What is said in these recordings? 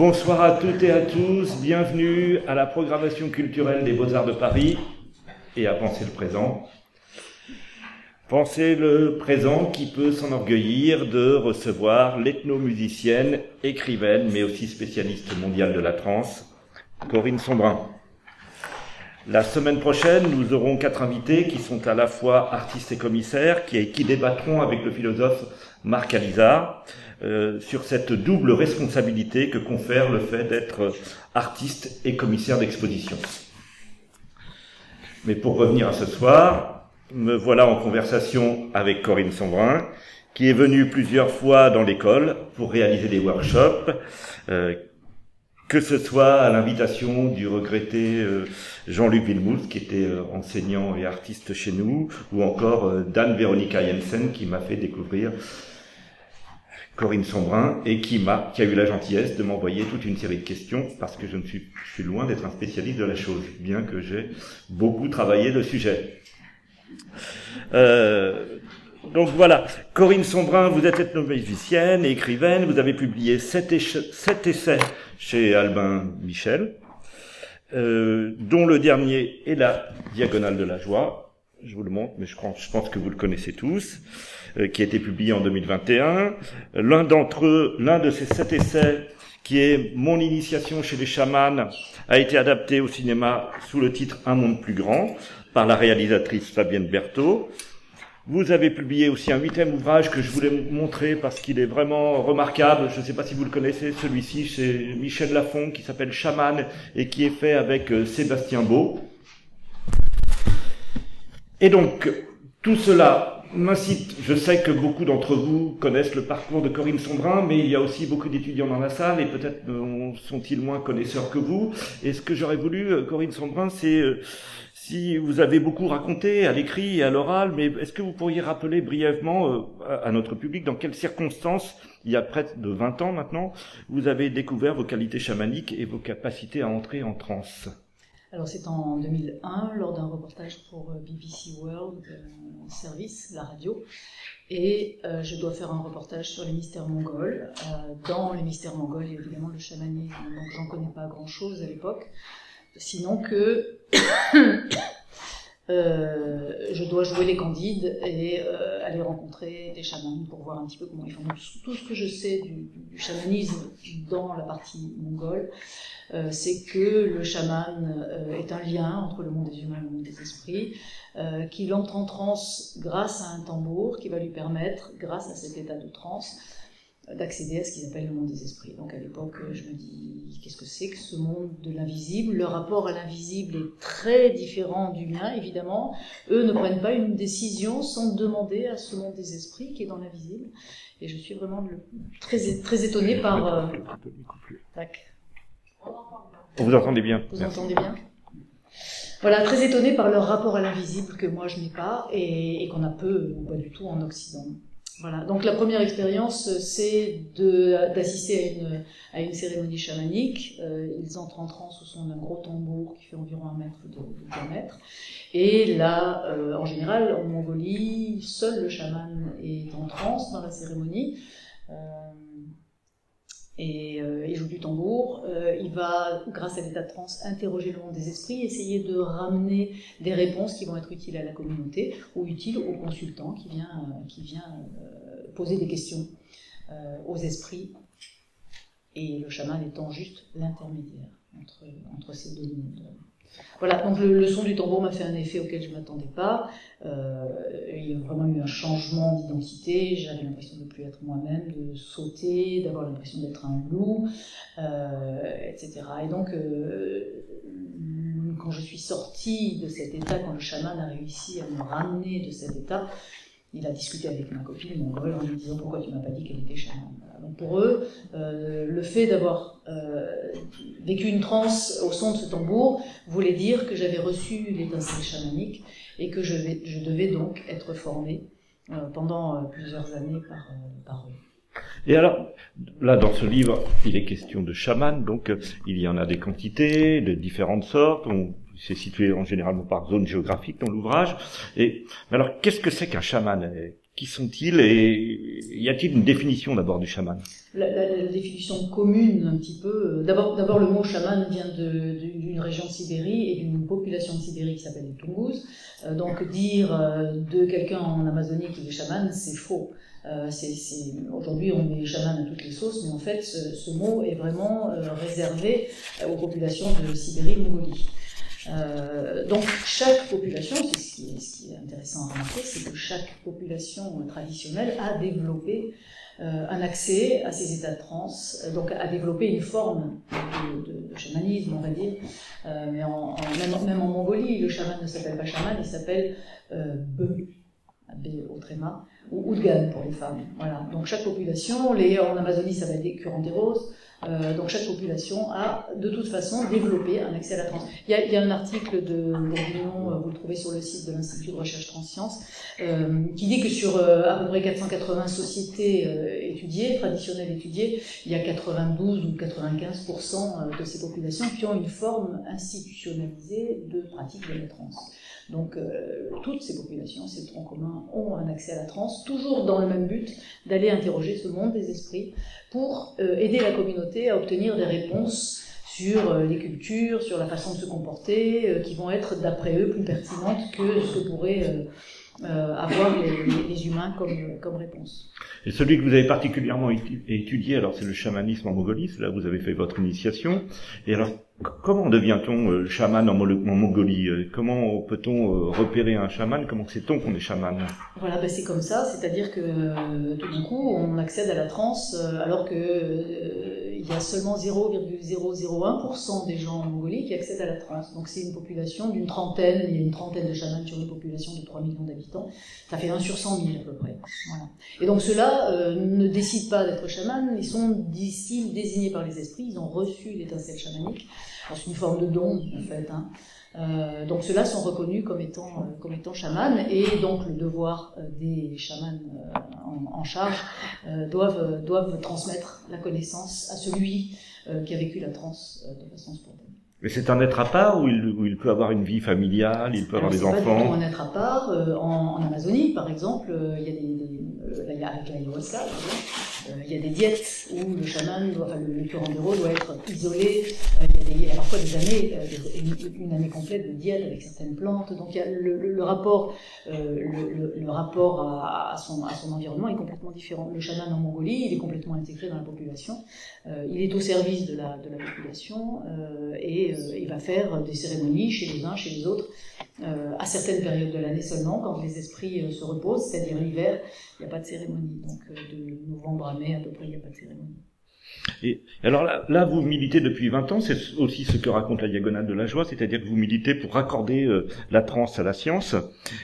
Bonsoir à toutes et à tous, bienvenue à la programmation culturelle des Beaux-Arts de Paris et à penser le présent. Penser le présent qui peut s'enorgueillir de recevoir l'ethnomusicienne, écrivaine, mais aussi spécialiste mondiale de la trance, Corinne Sombrin. La semaine prochaine, nous aurons quatre invités qui sont à la fois artistes et commissaires, qui, qui débattront avec le philosophe Marc Alizard euh, sur cette double responsabilité que confère le fait d'être artiste et commissaire d'exposition. Mais pour revenir à ce soir, me voilà en conversation avec Corinne Sombrin, qui est venue plusieurs fois dans l'école pour réaliser des workshops, euh, que ce soit à l'invitation du regretté euh, Jean-Luc Villemousse, qui était enseignant et artiste chez nous, ou encore Dan Veronica Jensen, qui m'a fait découvrir Corinne Sombrin, et qui m'a, qui a eu la gentillesse de m'envoyer toute une série de questions, parce que je ne suis, je suis loin d'être un spécialiste de la chose, bien que j'ai beaucoup travaillé le sujet. Euh, donc voilà, Corinne Sombrin, vous êtes ethnomusicienne et écrivaine, vous avez publié sept, essais chez Albin Michel, euh, dont le dernier est la Diagonale de la joie. Je vous le montre, mais je pense, que vous le connaissez tous, qui a été publié en 2021. L'un d'entre eux, l'un de ces sept essais, qui est Mon initiation chez les chamans, a été adapté au cinéma sous le titre Un monde plus grand par la réalisatrice Fabienne Berthaud. Vous avez publié aussi un huitième ouvrage que je voulais montrer parce qu'il est vraiment remarquable. Je ne sais pas si vous le connaissez, celui-ci, c'est Michel Lafon qui s'appelle Chaman et qui est fait avec euh, Sébastien Beau. Et donc, tout cela m'incite, je sais que beaucoup d'entre vous connaissent le parcours de Corinne Sombrin, mais il y a aussi beaucoup d'étudiants dans la salle et peut-être sont-ils moins connaisseurs que vous. Et ce que j'aurais voulu, euh, Corinne Sombrin, c'est si vous avez beaucoup raconté à l'écrit et à l'oral, mais est-ce que vous pourriez rappeler brièvement euh, à notre public dans quelles circonstances, il y a près de 20 ans maintenant, vous avez découvert vos qualités chamaniques et vos capacités à entrer en transe? Alors c'est en 2001 lors d'un reportage pour euh, BBC World euh, Service, la radio, et je dois faire un reportage sur les mystères mongols. dans les mystères mongols, il y a évidemment le chamanisme, donc j'en connais pas grand-chose à l'époque sinon que euh, je dois jouer les candides et euh, aller rencontrer des chamans pour voir un petit peu comment ils font. Tout ce que je sais du, chamanisme dans la partie mongole, euh, c'est que le chaman est un lien entre le monde des humains et le monde des esprits, qu'il entre en transe grâce à un tambour qui va lui permettre, grâce à cet état de transe, d'accéder à ce qu'ils appellent le monde des esprits. Donc à l'époque, je me dis, qu'est-ce que c'est que ce monde de l'invisible? Le rapport à l'invisible est très différent du mien, évidemment. Eux ne prennent pas une décision sans demander à ce monde des esprits qui est dans l'invisible. Et je suis vraiment très, très étonnée par... Euh... Vous entendez bien? Vous entendez bien? Voilà, très étonnée par leur rapport à l'invisible que moi je n'ai pas et, et qu'on a peu ou pas du tout en Occident. Voilà. Donc la première expérience, c'est d'assister à une, à une cérémonie chamanique. Euh, ils entrent en transe au son d'un gros tambour qui fait environ un mètre de, diamètre. Et là, euh, en général, en Mongolie, seul le chaman est en transe dans la cérémonie. Euh, et euh, il joue du tambour. Euh, il va, grâce à l'état de transe, interroger le monde des esprits, essayer de ramener des réponses qui vont être utiles à la communauté ou utiles au consultant qui vient, euh, qui vient poser des questions aux esprits. Et le chaman étant juste l'intermédiaire entre, entre ces deux mondes. Voilà, donc le, son du tambour m'a fait un effet auquel je ne m'attendais pas. Euh, il y a vraiment eu un changement d'identité. J'avais l'impression de ne plus être moi-même, de sauter, d'avoir l'impression d'être un loup, euh, etc. Et donc, euh, quand je suis sortie de cet état, quand le chaman a réussi à me ramener de cet état, il a discuté avec ma copine mongole en lui disant pourquoi tu m'as pas dit qu'elle était chamane. Donc pour eux, euh, le fait d'avoir euh, vécu une transe au son de ce tambour voulait dire que j'avais reçu l'étincelle chamanique et que je, vais, je, devais donc être formée euh, pendant plusieurs années par, eux. Et alors, là, dans ce livre, il est question de chaman, donc il y en a des quantités, de différentes sortes. C'est situé en généralement par zone géographique dans l'ouvrage. Et alors, qu'est-ce que c'est qu'un chaman? Qui sont-ils? Et y a-t-il une définition d'abord du chaman? La, définition commune un petit peu. D'abord, d'abord le mot chaman vient d'une région de Sibérie et d'une population de Sibérie qui s'appelle les Tungus. donc dire de quelqu'un en Amazonie qu'il est chaman, c'est faux. Euh, Aujourd'hui, on met chaman à toutes les sauces, mais en fait, ce, mot est vraiment euh, réservé aux populations de Sibérie-Mongolie. Euh, donc chaque population, c'est ce, qui est intéressant à remarquer, c'est que chaque population traditionnelle a développé euh, un accès à ces états de transe, euh, donc a développé une forme de, chamanisme, on va dire. mais même, en Mongolie, le chaman ne s'appelle pas chaman, il s'appelle euh, Be, B au tréma, ou Udgan pour les femmes. Voilà. Donc chaque population, les, en Amazonie ça va être des curanderos, euh, donc chaque population a de toute façon développé un accès à la transe. Il y a, il y a un article de Bourguignon, euh, vous le trouvez sur le site de l'Institut de recherche transsciences, euh, qui dit que sur euh, à peu près 480 sociétés euh, étudiées, traditionnelles étudiées, il y a 92 ou 95% de ces populations qui ont une forme institutionnalisée de pratique de la transe. Donc euh, toutes ces populations, ces troncs communs, ont un accès à la transe, toujours dans le même but d'aller interroger ce monde des esprits pour euh, aider la communauté à obtenir des réponses sur euh, les cultures, sur la façon de se comporter, qui vont être d'après eux plus pertinentes que ce que pourraient avoir les, humains comme, comme réponse. Et celui que vous avez particulièrement étudié, alors c'est le chamanisme en Mongolie, là vous avez fait votre initiation. Et alors Comment devient-on euh, chaman en, Mongolie euh, Comment peut-on euh, repérer un chaman? Comment sait-on qu'on est chaman? Voilà, ben c'est comme ça, c'est-à-dire que tout d'un coup, on accède à la transe alors que il y a seulement 0,001% des gens en Mongolie qui accèdent à la transe. Donc c'est une population d'une trentaine, il y a une trentaine de chamans sur une population de 3 millions d'habitants. Ça fait 1 sur 100 000 à peu près. Et donc ceux-là ne décident pas d'être chamans, ils sont d'ici désignés par les esprits, ils ont reçu l'étincelle chamanique c'est une forme de don en fait. Hein. Euh, donc ceux-là sont reconnus comme étant, euh, comme étant chamans et donc le devoir euh, des chamans en, en, charge doivent, doivent transmettre la connaissance à celui qui a vécu la transe de façon spontanée. Mais c'est un être à part il, où il, peut avoir une vie familiale, il peut avoir des enfants C'est pas un être à part. en, en, Amazonie, par exemple, il y a des, des avec l'ayahuasca, euh, il y a des diètes où le chaman, doit, enfin le, curandero doit être isolé. Euh, il, y a des, il, y a parfois des années, euh, une, année complète de diète avec certaines plantes. Donc il y a le, le rapport, le, rapport à, son, à son environnement est complètement différent. Le chaman en Mongolie, il est complètement intégré dans la population. il est au service de la, de la population et il va faire des cérémonies chez les uns, chez les autres, à certaines périodes de l'année seulement, quand les esprits se reposent, c'est-à-dire l'hiver, il n'y a pas de cérémonie. Donc de novembre à mai à peu près, il n'y a pas de cérémonie. Et alors là, vous militez depuis 20 ans, c'est aussi ce que raconte la diagonale de la joie, c'est-à-dire que vous militez pour raccorder euh, la transe à la science.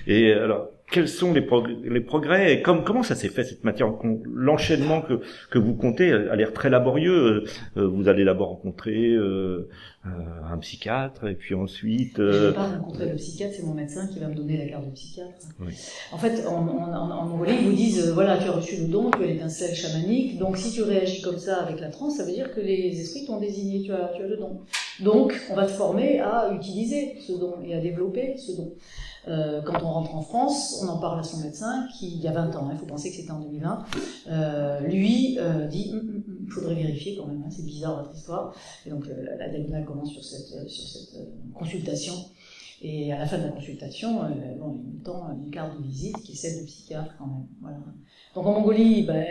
Et alors, quels sont les, les progrès et comment ça s'est fait cette matière? L'enchaînement que, que vous comptez a l'air très laborieux. Euh, vous allez d'abord rencontrer euh, euh, un psychiatre et puis ensuite. Je ne vais pas rencontrer le psychiatre, c'est mon médecin qui va me donner la carte de psychiatre. Oui. En fait, en, en, en, Mongolie, ils vous disent voilà, tu as reçu le don, tu as l'étincelle chamanique, donc si tu réagis comme ça avec la transe, ça veut dire que les esprits t'ont désigné, tu as, tu as le don. Donc, on va te former à utiliser ce don et à développer ce don. Euh, quand on rentre en France, on en parle à son médecin qui, il y a 20 ans, il hein, faut penser que c'était en 2020, euh, lui euh, dit il hum, hum, hum, faudrait vérifier quand même, hein, c'est bizarre votre histoire. Et donc la, la diagonale commence sur cette, cette consultation. Et à la fin de la consultation, bon, il me tend une carte de visite qui est celle du psychiatre quand même. Voilà. Donc en Mongolie, ben,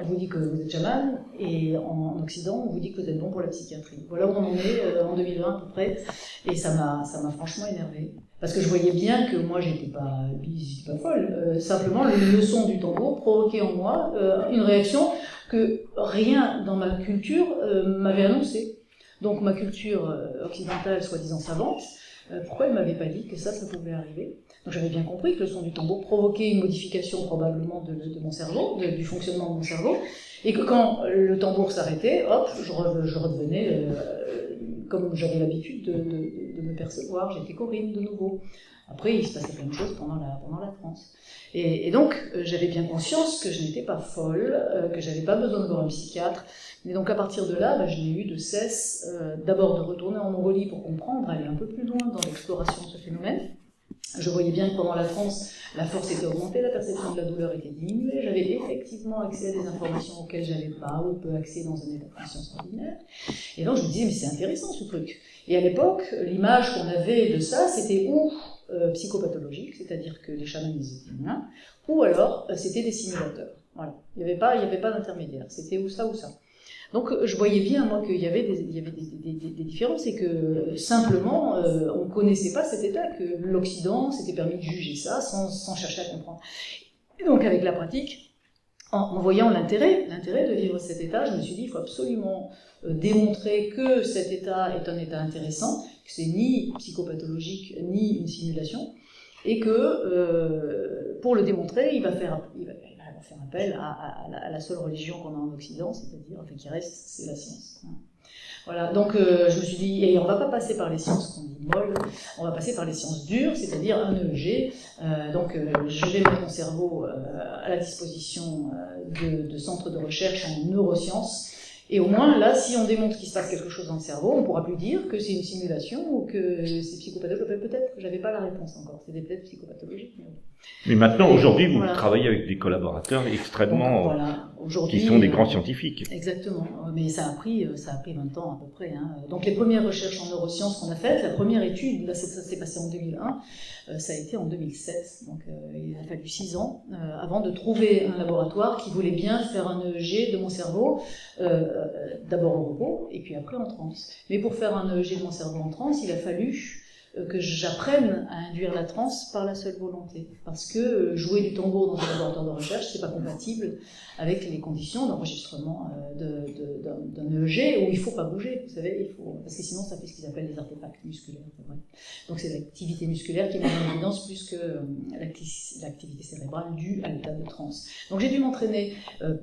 on vous dit que vous êtes chaman, et en Occident, on vous dit que vous êtes bon pour la psychiatrie. Voilà où on en est en 2020 à peu près, et ça m'a franchement énervé. Parce que je voyais bien que moi, j'étais pas, pas folle. Euh, simplement, le, son du tambour provoquait en moi euh, une réaction que rien dans ma culture euh, m'avait annoncé. Donc ma culture occidentale, soi-disant savante, pourquoi elle m'avait pas dit que ça, ça pouvait arriver? Donc j'avais bien compris que le son du tambour provoquait une modification probablement de, mon cerveau, du fonctionnement de mon cerveau, et que quand le tambour s'arrêtait, hop, je, je redevenais comme j'avais l'habitude de, me percevoir, j'étais Corinne de nouveau. Après, il se passait plein de choses pendant la, pendant la transe. Et, et donc, euh, j'avais bien conscience que je n'étais pas folle, euh, que j'avais pas besoin de voir un psychiatre. Et donc, à partir de là, bah, je n'ai eu de cesse, euh, d'abord de retourner en Mongolie pour comprendre, aller un peu plus loin dans l'exploration de ce phénomène, Je voyais bien que pendant la France, la force était augmentée, la perception de la douleur était diminuée. J'avais effectivement accès à des informations auxquelles j'avais pas ou peu accès dans un état de conscience ordinaire. Et donc je me disais, mais c'est intéressant ce truc. Et à l'époque, l'image qu'on avait de ça, c'était ou euh, psychopathologique, c'est-à-dire que les chamans étaient humains, ou alors euh, c'était des simulateurs. Voilà. Il n'y avait pas, avait pas d'intermédiaire. C'était ou ça ou ça. Donc je voyais bien moi qu'il y avait des, différences et que simplement euh, on connaissait pas cet état, que l'Occident s'était permis de juger ça sans, chercher à comprendre. Et donc avec la pratique, en, voyant l'intérêt, l'intérêt de vivre cet état, je me suis dit il faut absolument euh, démontrer que cet état est un état intéressant, que c'est ni psychopathologique ni une simulation, et que euh, pour le démontrer, il va faire, va, faire appel à, la seule religion qu'on a en Occident, c'est-à-dire, enfin, qui reste, c'est la science. Voilà, donc euh, je me suis dit, et on va pas passer par les sciences qu'on dit molles, on va passer par les sciences dures, c'est-à-dire un EEG. Euh, donc euh, je vais mettre mon cerveau à la disposition de centres de recherche en neurosciences et au moins, là, si on démontre qu'il se passe quelque chose dans le cerveau, on pourra plus dire que c'est une simulation ou que c'est psychopathologique. Peut-être que j'avais pas la réponse encore. C'était peut-être psychopathologique. Mais, mais maintenant, aujourd'hui, vous voilà. travaillez avec des collaborateurs extrêmement, Donc, voilà. qui sont des grands scientifiques. Exactement. Mais ça a pris, ça a pris 20 ans à peu près. Hein. Donc les premières recherches en neurosciences qu'on a faites, la première étude, là, ça s'est passé en 2001. Euh, ça a été en 2007. Donc euh, il a fallu 6 ans euh, avant de trouver un laboratoire qui voulait bien faire un EEG de mon cerveau, d'abord au repos et puis après en transe. Mais pour faire un EEG de mon cerveau en transe, il a fallu que j'apprenne à induire la transe par la seule volonté. Parce que jouer du tambour dans un laboratoire de recherche, c'est pas compatible avec les conditions d'enregistrement d'un EEG où il faut pas bouger, vous savez, parce que sinon ça fait ce qu'ils appellent des artefacts musculaires. Donc c'est l'activité musculaire qui met en évidence plus que l'activité cérébrale due à l'état de transe. Donc j'ai dû m'entraîner. Euh,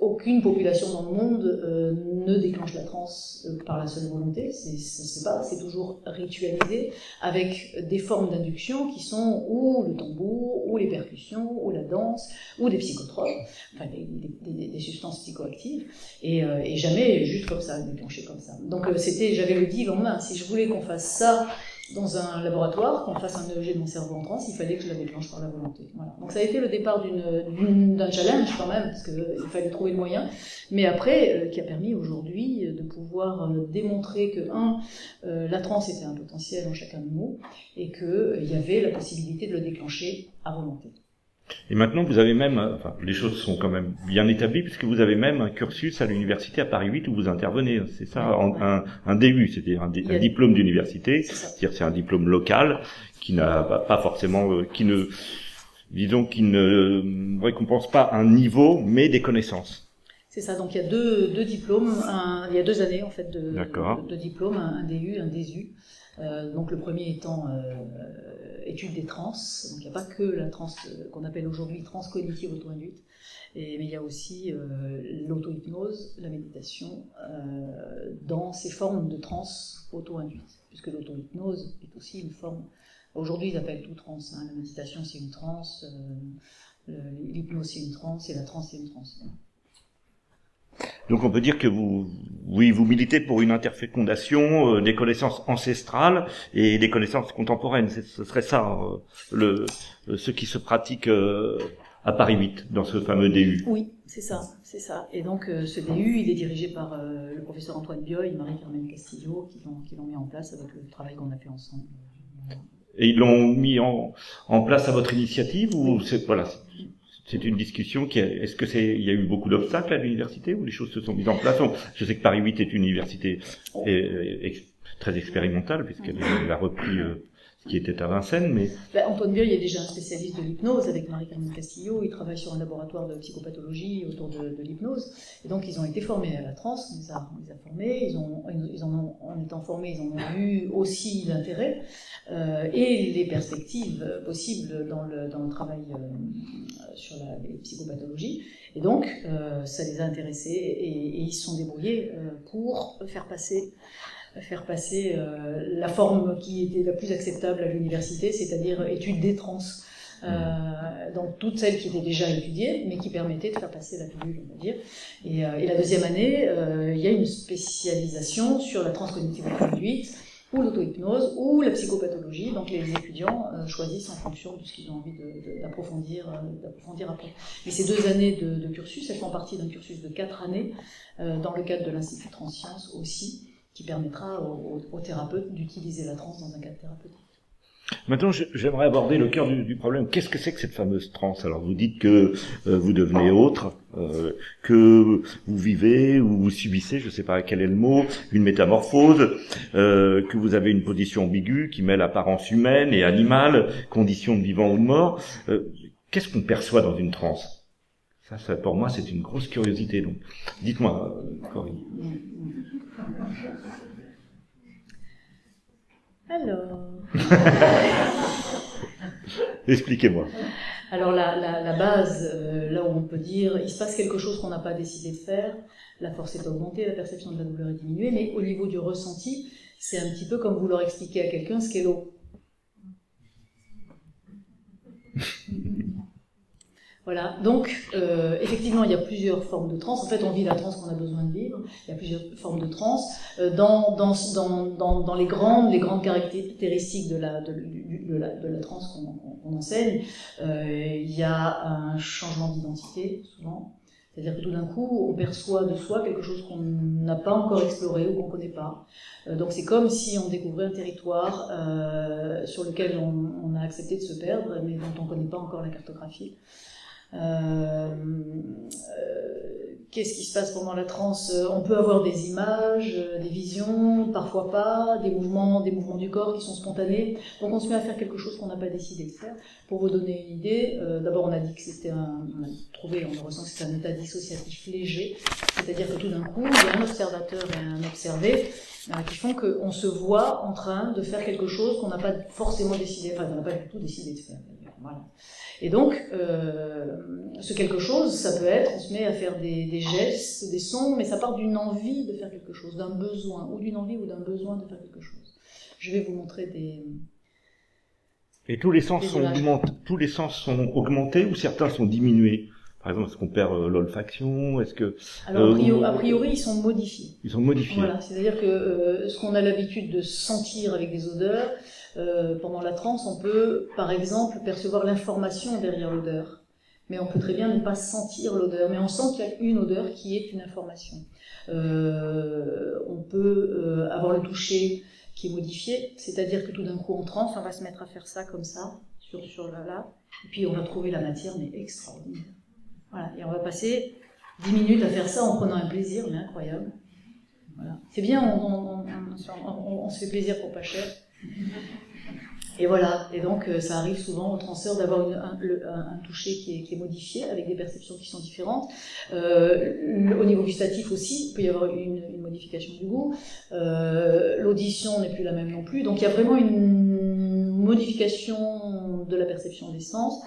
aucune population dans le monde euh, ne déclenche la transe euh, par la seule volonté. C'est toujours ritualisé avec des formes d'induction qui sont ou le tambour, ou les percussions, ou la danse, ou des psychotropes, enfin des, substances psychoactives, et, euh, et, jamais juste comme ça, déclenché comme ça. Donc euh, c'était, j'avais le deal en main. Si je voulais qu'on fasse ça dans un laboratoire, qu'on fasse un EEG de mon cerveau en transe, il fallait que je la déclenche par la volonté. Voilà. Donc ça a été le départ d'un challenge quand même, parce qu'il fallait trouver le moyen, mais après, euh, qui a permis aujourd'hui de pouvoir euh, démontrer que, un, euh, la transe était un potentiel en chacun de nous, et qu'il euh, y avait la possibilité de le déclencher à volonté. Et maintenant, vous avez même, enfin, les choses sont quand même bien établies, puisque vous avez même un cursus à l'université à Paris 8 où vous intervenez. C'est ça, en, un, un DU, c'est-à-dire un, un, diplôme d'université, c'est-à-dire c'est un diplôme local qui n'a pas forcément, euh, qui ne, disons, qui ne récompense pas un niveau, mais des connaissances. C'est ça. Donc il y a deux, deux diplômes, un, il y a deux années en fait de, de, de diplômes, un, un DU, un DSU. Euh, donc le premier étant euh, étude des trans, donc il n'y a pas que la trans euh, qu'on appelle aujourd'hui trans cognitive auto-induite, mais il y a aussi euh, l'auto-hypnose, la méditation, euh, dans ces formes de trans auto-induite, puisque l'auto-hypnose est aussi une forme, aujourd'hui ils appellent tout trans, hein, la méditation c'est une trans, l'hypnose c'est une trans, et la trans c'est une trans. Donc on peut dire que vous, oui, vous militez pour une interfécondation euh, des connaissances ancestrales et des connaissances contemporaines. Ce serait ça, euh, le, ce qui se pratique euh, à Paris 8, dans ce fameux DU. Oui, c'est ça, c'est ça. Et donc euh, ce DU, il est dirigé par euh, le professeur Antoine Bioy et Marie-Carmen Castillo, qui l'ont, qui l'ont mis en place avec le travail qu'on a fait ensemble. Et ils l'ont mis en, en place à votre initiative ou c'est voilà c'est une discussion qui est-ce que c'est il y a eu beaucoup d'obstacles à l'université ou les choses se sont mises en place? Je sais que Paris 8 est une université très expérimentale puisqu'elle a repris euh, qui était à Vincennes mais ben, Antoine Biel est déjà un spécialiste de l'hypnose avec Marie-Carmen Castillo. Il travaille sur un laboratoire de psychopathologie autour de, l'hypnose. Et donc ils ont été formés à la transe on les a, formés. Ils ont ils en en étant formés ils en ont eu aussi l'intérêt euh, et les perspectives possibles dans le travail euh, sur la, les psychopathologies. Et donc, euh, ça les a intéressés et, ils se sont débrouillés pour faire passer, faire passer euh, la forme qui était la plus acceptable à l'université, c'est-à-dire étude des trans. Euh, donc toutes celles qui étaient déjà étudiées, mais qui permettaient de faire passer la pilule, on va dire. Et, euh, et la deuxième année, euh, il y a une spécialisation sur la transcognitive conduite, ou l'auto-hypnose, ou la psychopathologie. Donc les étudiants choisissent en fonction de ce qu'ils ont envie d'approfondir d'approfondir après. Mais ces deux années de, cursus, elles font partie d'un cursus de quatre années dans le cadre de l'Institut Transsciences aussi, qui permettra aux thérapeutes d'utiliser la transe dans un cadre thérapeutique. Maintenant, j'aimerais aborder le cœur du, problème. Qu'est-ce que c'est que cette fameuse transe Alors, vous dites que euh, vous devenez autre, euh, que vous vivez ou vous subissez, je ne sais pas quel est le mot, une métamorphose, euh, que vous avez une position ambiguë qui mêle apparence humaine et animale, conditions de vivant ou de mort. Qu'est-ce qu'on perçoit dans une transe ça, ça, pour moi, c'est une grosse curiosité. Donc, dites-moi, Corinne. Alors. Expliquez-moi. Alors la, la, base, euh, là où on peut dire, il se passe quelque chose qu'on n'a pas décidé de faire, la force est augmentée, la perception de la douleur est diminuée, mais au niveau du ressenti, c'est un petit peu comme vouloir expliquer à quelqu'un ce qu'est l'eau. Voilà, donc euh, effectivement, il y a plusieurs formes de trans. En fait, on vit la trans qu'on a besoin de vivre. Il y a plusieurs formes de trans. Euh, dans, dans, dans, dans, les grandes, les grandes caractéristiques de la, de, la, de la trans qu'on enseigne, euh, il y a un changement d'identité, souvent. C'est-à-dire que tout d'un coup, on perçoit de soi quelque chose qu'on n'a pas encore exploré ou qu'on ne connaît pas. Euh, donc c'est comme si on découvrait un territoire euh, sur lequel on, on, a accepté de se perdre, mais dont on ne connaît pas encore la cartographie. Euh, euh, qu'est-ce qui se passe pendant la transe? On peut avoir des images, euh, des visions, parfois pas, des mouvements, des mouvements du corps qui sont spontanés. Donc on se met à faire quelque chose qu'on n'a pas décidé de faire. Pour vous donner une idée, d'abord on a dit que c'était un, on a trouvé, on ressent que c'est un état dissociatif léger, c'est-à-dire que tout d'un coup il y a un observateur et un observé qui font qu'on se voit en train de faire quelque chose qu'on n'a pas forcément décidé, enfin on n'a pas du tout décidé de faire. Voilà. Et donc, euh, ce quelque chose, ça peut être, on se met à faire des, des, gestes, des sons, mais ça part d'une envie de faire quelque chose, d'un besoin, ou d'une envie ou d'un besoin de faire quelque chose. Je vais vous montrer des... Et tous les sens, sont, augmentés, tous les sens sont augmentés ou certains sont diminués? Par exemple, est-ce qu'on perd euh, l'olfaction? Est-ce que alors euh, a priori, ils sont modifiés. Ils sont modifiés. Voilà, c'est-à-dire que euh, ce qu'on a l'habitude de sentir avec des odeurs, euh, pendant la transe, on peut, par exemple, percevoir l'information derrière l'odeur. Mais on peut très bien ne pas sentir l'odeur, mais on sent qu'il y a une odeur qui est une information. Euh, on peut euh, avoir le toucher qui est modifié, c'est-à-dire que tout d'un coup en transe, on va se mettre à faire ça comme ça, sur, sur là, là, et puis on va trouver la matière, mais extraordinaire. Voilà, et on va passer 10 minutes à faire ça en prenant un plaisir, mais incroyable. Voilà. C'est bien, on, on, se fait plaisir pour pas cher. Et voilà, et donc euh, ça arrive souvent aux transeurs d'avoir un, un, toucher qui est, qui est, modifié avec des perceptions qui sont différentes. Euh, au niveau gustatif aussi, il peut y avoir une, une modification du goût. Euh, L'audition n'est plus la même non plus. Donc il y a vraiment une modification de la perception des sens.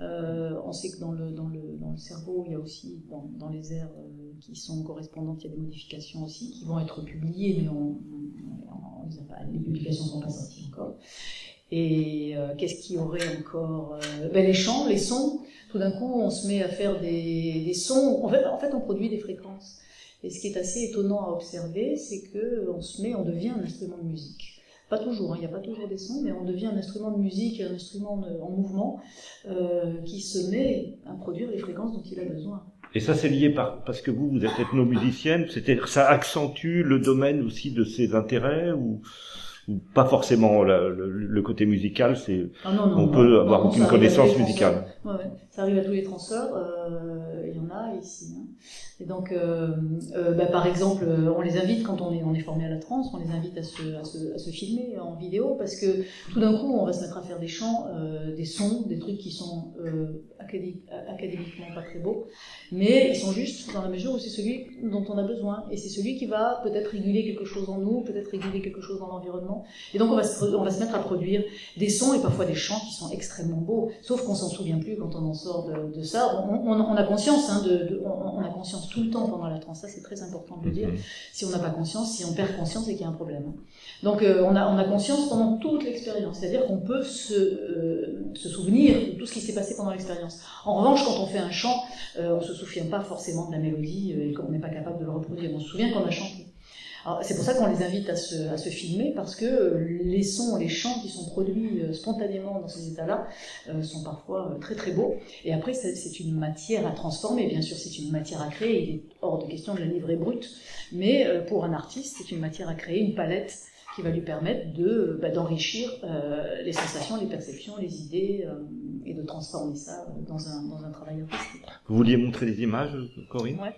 Euh, on sait que dans le, dans, le, dans le cerveau, il y a aussi, dans, dans les aires euh, qui sont correspondantes, il y a des modifications aussi qui vont être publiées, mais on, on, on, les publications ne sont pas sorties encore. Et euh, qu'est-ce qu'il y aurait encore euh, ben, Les chants, les sons. Tout d'un coup, on se met à faire des, des sons. En fait, en fait, on produit des fréquences. Et ce qui est assez étonnant à observer, c'est que on se met, on devient un instrument de musique. Pas toujours, hein, il n'y a pas toujours des sons, mais on devient un instrument de musique, un instrument en mouvement euh, qui se met à produire les fréquences dont il a besoin. Et ça, c'est lié par, parce que vous, vous êtes ethnomusicienne, c'est-à-dire ça accentue le domaine aussi de ses intérêts ou pas forcément le, côté musical, c'est ah on peut avoir aucune connaissance musicale. Ouais, ouais. Ça arrive à tous les transfers, euh, il y en a ici. Hein. Et donc, euh, euh, bah, par exemple, on les invite quand on est, on est formé à la trance, on les invite à se, à se, à se filmer en vidéo parce que tout d'un coup, on va se mettre à faire des chants, des sons, des trucs qui sont académiquement pas très beaux, mais ils sont justes dans la mesure où c'est celui dont on a besoin et c'est celui qui va peut-être réguler quelque chose en nous, peut-être réguler quelque chose dans l'environnement. Et donc, on va, se, on va se mettre à produire des sons et parfois des chants qui sont extrêmement beaux, sauf qu'on s'en souvient plus quand on en sort de, de ça. On, on, on, a conscience, hein, de, de on, a conscience tout le temps pendant la transe. Ça, c'est très important de le dire. Mhm. Si on n'a pas conscience, si on perd conscience, c'est qu'il y a un problème. Donc, euh, on, a, on a conscience pendant toute l'expérience. C'est-à-dire qu'on peut se, euh, se souvenir de tout ce qui s'est passé pendant l'expérience. En revanche, quand on fait un chant, euh, on se souvient pas forcément de la mélodie et qu'on n'est pas capable de le reproduire. On se souvient qu'on a chanté. C'est pour ça qu'on les invite à se, à se, filmer, parce que les sons, les chants qui sont produits euh, spontanément dans ces états-là euh, sont parfois euh, très très beaux. Et après, c'est une matière à transformer, bien sûr, c'est une matière à créer. Il est hors de question de la livrer brute, mais pour un artiste, c'est une matière à créer, une palette qui va lui permettre de bah, d'enrichir les sensations, les perceptions, les idées et de transformer ça dans un, dans un travail artistique. Vous vouliez montrer des images, Corinne? Ouais.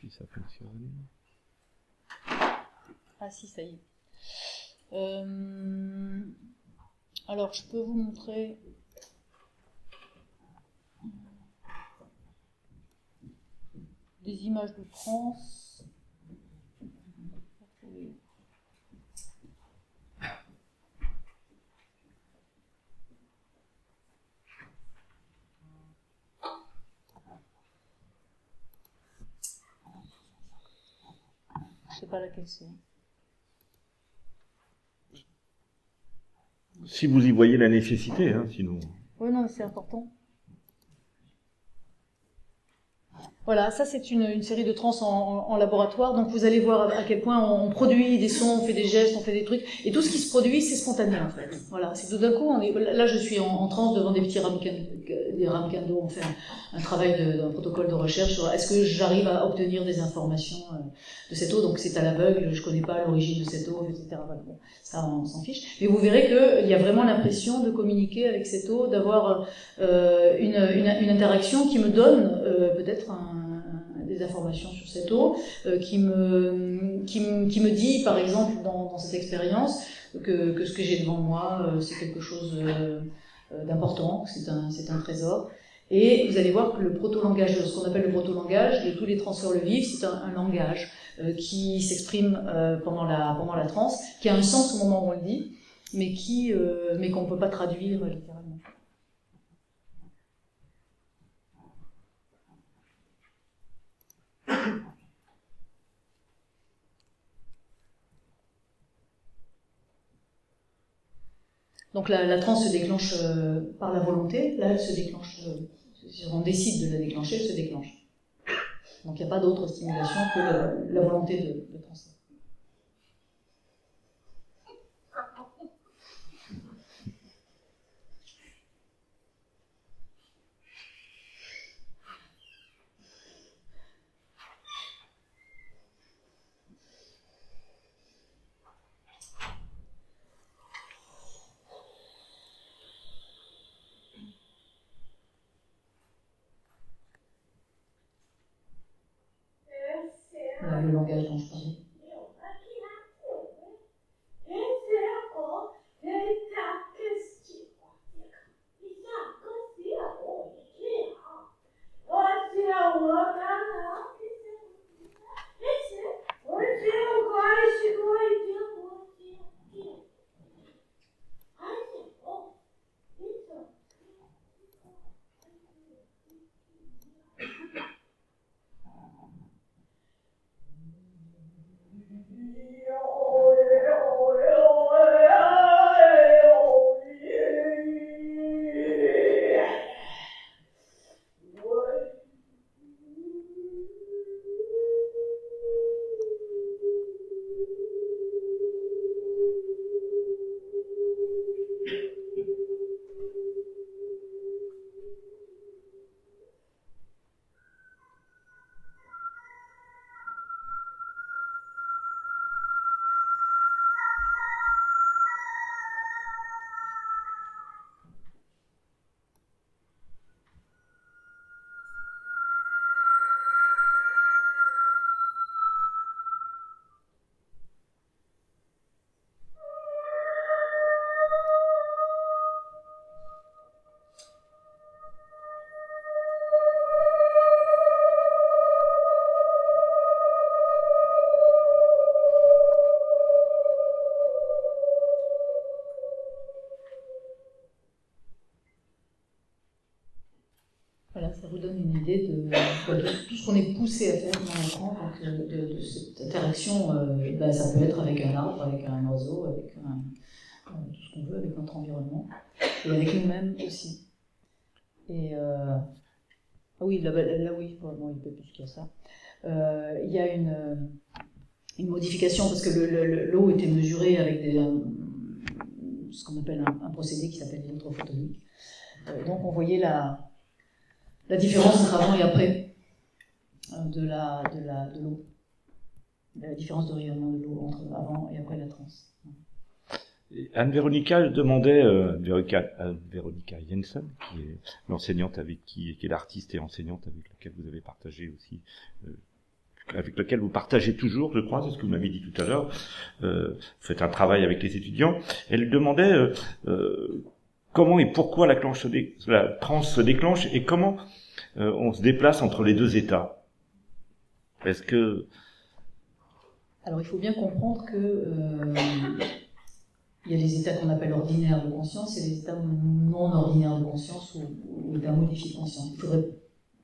Si Ah si, ça y est. Euh, alors, je peux vous montrer des images de France. Pas laquelle c'est. Si vous y voyez la nécessité, hein, sinon. Oui, non, c'est important. Voilà, ça c'est une, une, série de trans en, en, laboratoire, donc vous allez voir à quel point on, produit des sons, on fait des gestes, on fait des trucs, et tout ce qui se produit c'est spontané en fait. Voilà, c'est tout d'un coup, on est, là je suis en, en transe devant des petits ramequins, des ramequins on fait un, travail d'un protocole de recherche sur est-ce que j'arrive à obtenir des informations euh, de cette eau, donc c'est à l'aveugle, je connais pas l'origine de cette eau, etc. Ça on s'en fiche. Mais vous verrez qu'il y a vraiment l'impression de communiquer avec cette eau, d'avoir euh, une, une, une, interaction qui me donne euh, peut-être un des informations sur cette eau, euh, qui, me, qui, qui, me, dit, par exemple, dans, cette expérience, que, que, ce que j'ai devant moi, euh, c'est quelque chose euh, d'important, c'est un, un trésor. Et vous allez voir que le proto-langage, ce qu'on appelle le proto-langage, de tous les transferts le vivent, c'est un, langage qui s'exprime pendant la pendant la transe, qui a un sens au moment où on le dit, mais qui mais qu'on ne peut pas traduire Donc la, la transe se déclenche euh, par la volonté, là elle se déclenche, euh, si on décide de la déclencher, elle se déclenche. Donc il n'y a pas d'autre stimulation que la, la volonté de, de. Poussé à faire dans l'écran. Donc, de, cette interaction, euh, ben, ça peut être avec un arbre, avec un oiseau, avec euh, tout ce qu'on veut, avec notre environnement, et avec nous-mêmes aussi. Et ah oui, là, oui, bon, il peut plus qu'il y a ça. il y a une, modification parce que l'eau était mesurée avec ce qu'on appelle un, procédé qui s'appelle l'électrophotonique. donc on voyait la, la différence entre avant et après de la de la de l'eau la différence de rayonnement de l'eau entre avant et après la transe. Anne-Véronica demandait, euh, Véronica, Jensen, qui est l'enseignante avec qui, qui est l'artiste et enseignante avec laquelle vous avez partagé aussi, euh, avec laquelle vous partagez toujours, je crois, c'est ce que vous m'avez dit tout à l'heure, euh, faites un travail avec les étudiants. Elle demandait euh, euh, comment et pourquoi la, la transe se déclenche et comment euh, on se déplace entre les deux états. Alors il faut bien comprendre que euh, il y a les états qu'on appelle ordinaires de conscience et les états non ordinaires de conscience ou, états modifiés de conscience. Il faudrait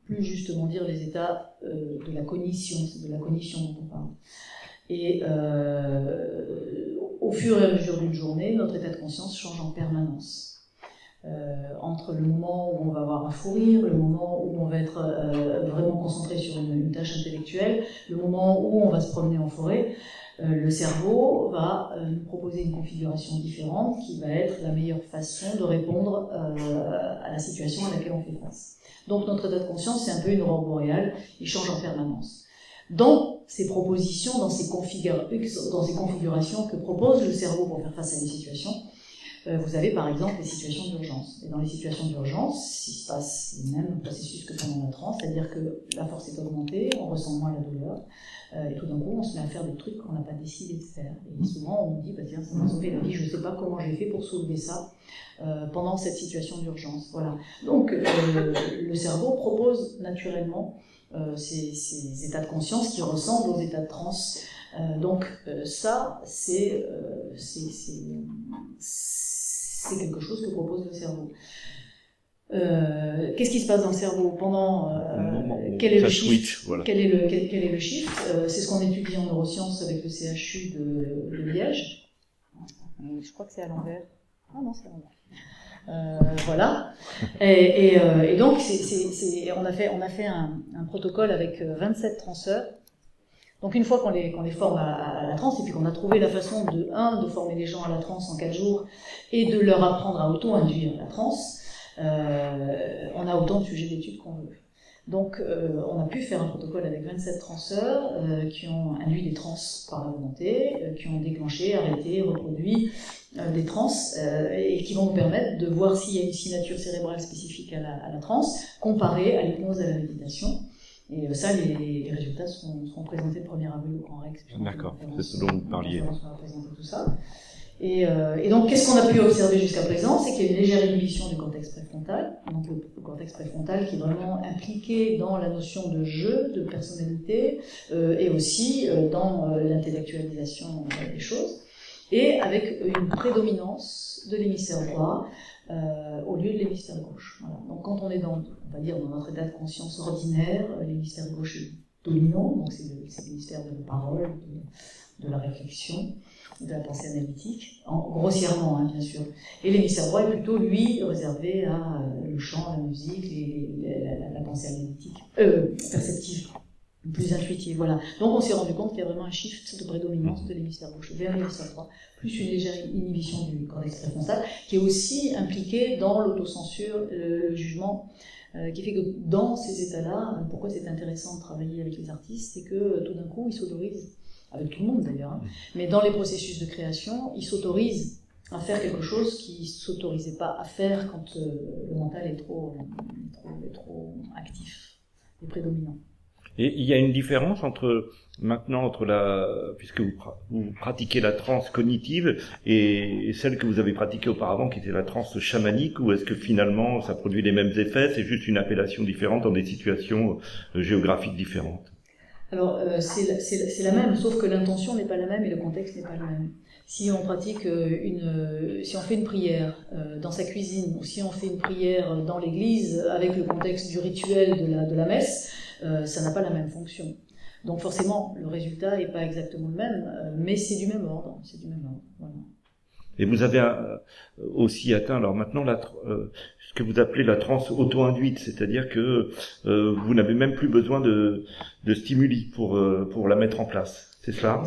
plus justement dire les états euh, de la cognition, de la cognition dont on parle. Et euh, au fur et à mesure d'une journée, notre état de conscience change en permanence. Euh, entre le moment où on va avoir un fou rire, le moment où on va être euh, vraiment concentré sur une, tâche intellectuelle, le moment où on va se promener en forêt, euh, le cerveau va nous proposer une configuration différente qui va être la meilleure façon de répondre à la situation à laquelle on fait face. Donc notre état de conscience, c'est un peu une aurore boréale, il change en permanence. Dans ces propositions, dans ces, dans ces configurations que propose le cerveau pour faire face à une situation, euh, vous avez par exemple les situations d'urgence. Et dans les situations d'urgence, il se passe le même processus que pendant la transe, c'est-à-dire que la force est augmentée, on ressent moins la douleur, euh, et tout d'un coup on se met à faire des trucs qu'on n'a pas décidé de faire. Et souvent on me dit, bah, tiens, ça m'a sauvé la vie, je ne sais pas comment j'ai fait pour soulever ça euh, pendant cette situation d'urgence. Voilà. Donc le cerveau propose naturellement ces, ces, états de conscience qui ressemblent aux états de transe. donc ça, c'est c'est quelque chose que propose le cerveau. Euh, qu'est-ce qui se passe dans le cerveau pendant euh, quel, est le shift, quel, est le, quel, est le shift? C'est ce qu'on étudie en neurosciences avec le CHU de, de Liège. Je crois que c'est à l'envers. Ah non, c'est à l'envers. Euh, voilà. Et, et, euh, et donc, c'est, c'est, on a fait, on a fait un, un protocole avec 27 transeurs donc une fois qu'on les, les forme à, la transe, et puis qu'on a trouvé la façon de, un, de former les gens à la transe en quatre jours, et de leur apprendre à auto-induire la transe, euh, on a autant de sujets d'études qu'on veut. Donc euh, on a pu faire un protocole avec 27 transeurs euh, qui ont induit des trans par la volonté, qui ont déclenché, arrêté, reproduit des trans, et qui vont nous permettre de voir s'il y a une signature cérébrale spécifique à la, à la transe, comparée à l'hypnose et à la méditation. Et euh, ça, les, résultats seront, présentés le 1er avril au Grand Rex. D'accord, c'est ce dont vous parliez. On va présenter tout ça. Et, euh, et donc, qu'est-ce qu'on a pu observer jusqu'à présent? C'est qu'il y a une légère inhibition du cortex préfrontal, donc le, cortex préfrontal qui est vraiment impliqué dans la notion de jeu, de personnalité, euh, et aussi euh, dans euh, l'intellectualisation des choses, et avec une prédominance de l'hémisphère droit, euh, au lieu de l'hémisphère gauche. Donc quand on est dans, on va dire, dans notre état de conscience ordinaire, euh, l'hémisphère gauche est dominant, donc c'est l'hémisphère de la parole, de, la réflexion, de la pensée analytique, en, grossièrement hein, bien sûr. Et l'hémisphère droit est plutôt, lui, réservé à euh, le chant, la musique, la, la, pensée analytique, euh, perceptive plus intuitive. Voilà. Donc on s'est rendu compte qu'il y a vraiment un shift de prédominance de l'hémisphère gauche vers l'hémisphère droit, plus une légère inhibition du cortex préfrontal, qui est aussi impliqué dans l'autocensure, le, jugement, euh, qui fait que dans ces états-là, pourquoi c'est intéressant de travailler avec les artistes, c'est que tout d'un coup, ils s'autorisent, avec tout le monde d'ailleurs, hein, mais dans les processus de création, ils s'autorisent à faire quelque chose qu'ils ne s'autorisaient pas à faire quand euh, le mental est trop, trop, est trop actif et prédominant. Et il y a une différence entre maintenant entre la puisque vous, pratiquez la transe cognitive et celle que vous avez pratiquée auparavant qui était la transe chamanique ou est-ce que finalement ça produit les mêmes effets c'est juste une appellation différente dans des situations euh, géographiques différentes? Alors euh, c'est la, la même sauf que l'intention n'est pas la même et le contexte n'est pas le même. Si on pratique euh, une, si on fait une prière dans sa cuisine ou si on fait une prière dans l'église avec le contexte du rituel de la, de la messe, euh, ça n'a pas la même fonction. Donc forcément, le résultat n'est pas exactement le même, euh, mais c'est du même ordre. C'est du même ordre. Et vous avez euh, aussi atteint, alors maintenant, la, euh, ce que vous appelez la transe auto-induite, c'est-à-dire que euh, vous n'avez même plus besoin de, de stimuli pour, pour la mettre en place. C'est ça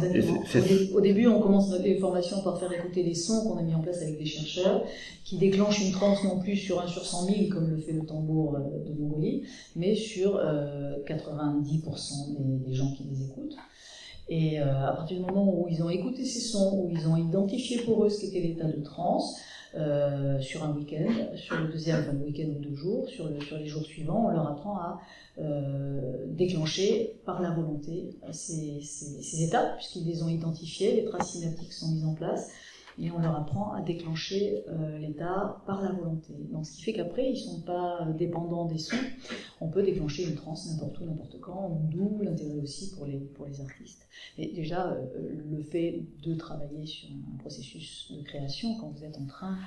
Au, début, on commence les formations par faire écouter les sons qu'on a mis en place avec des chercheurs, qui déclenchent une transe non plus sur 1 sur 100 000, comme le fait le tambour de Mongolie, mais sur 90% des, des gens qui les écoutent. Et euh, à partir du moment où ils ont écouté ces sons, où ils ont identifié pour eux ce qu'était l'état de transe, euh, sur un week-end, sur le deuxième, enfin week-end ou deux jours, sur, le, sur les jours suivants, on leur apprend à euh, déclencher par la volonté ces, ces, ces étapes, puisqu'ils les ont identifiées, les traces synaptiques sont mises en place, et on leur apprend à déclencher euh, l'état par la volonté. Donc ce qui fait qu'après, ils ne sont pas dépendants des sons. On peut déclencher une transe n'importe où, n'importe quand, d'où l'intérêt aussi pour les, pour les artistes. Et déjà, euh, le fait de travailler sur un processus de création, quand vous êtes en train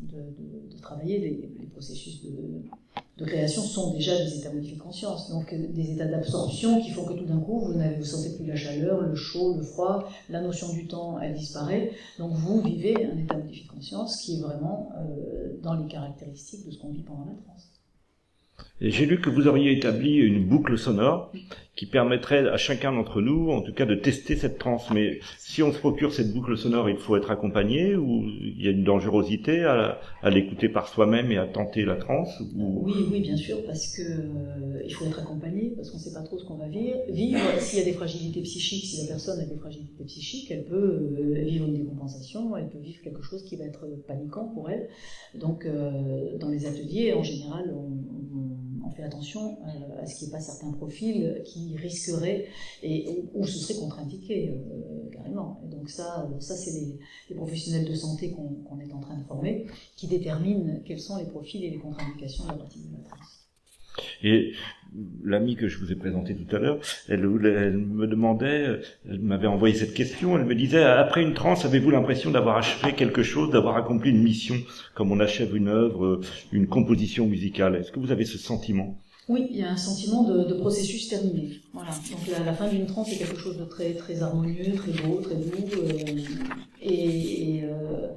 de, travailler, les, processus de, création sont déjà des états modifiés de conscience, donc euh, des états d'absorption qui font que tout d'un coup, vous ne sentez plus la chaleur, le chaud, le froid, la notion du temps, elle disparaît, donc vous vivez un état modifié de conscience qui est vraiment euh, dans les caractéristiques de ce qu'on vit pendant la transe. J'ai lu que vous auriez établi une boucle sonore qui permettrait à chacun d'entre nous, en tout cas, de tester cette transe. Mais si on se procure cette boucle sonore, il faut être accompagné ou il y a une dangerosité à, l'écouter par soi-même et à tenter la transe Oui, oui, bien sûr, parce que euh, il faut être accompagné, parce qu'on ne sait pas trop ce qu'on va vivre. Vivre, s'il y a des fragilités psychiques, si la personne a des fragilités psychiques, elle peut euh, vivre une décompensation, elle peut vivre quelque chose qui va être paniquant pour elle. Donc, euh, dans les ateliers, en général, on on fait attention euh, à ce qu'il n'y ait pas certains profils qui risqueraient et où, ce serait contre-indiqué euh, carrément. Et donc ça, ça c'est les, professionnels de santé qu'on est en train de former qui déterminent quels sont les profils et les contre-indications de la pratique de la et l'amie que je vous ai présentée tout à l'heure, elle, me demandait, elle m'avait envoyé cette question, elle me disait, après une transe, avez-vous l'impression d'avoir achevé quelque chose, d'avoir accompli une mission, comme on achève une œuvre, une composition musicale? Est-ce que vous avez ce sentiment? Oui, il y a un sentiment de, processus terminé. Voilà. Donc la, fin d'une transe c'est quelque chose de très très harmonieux, très beau, très doux. Euh, et, euh,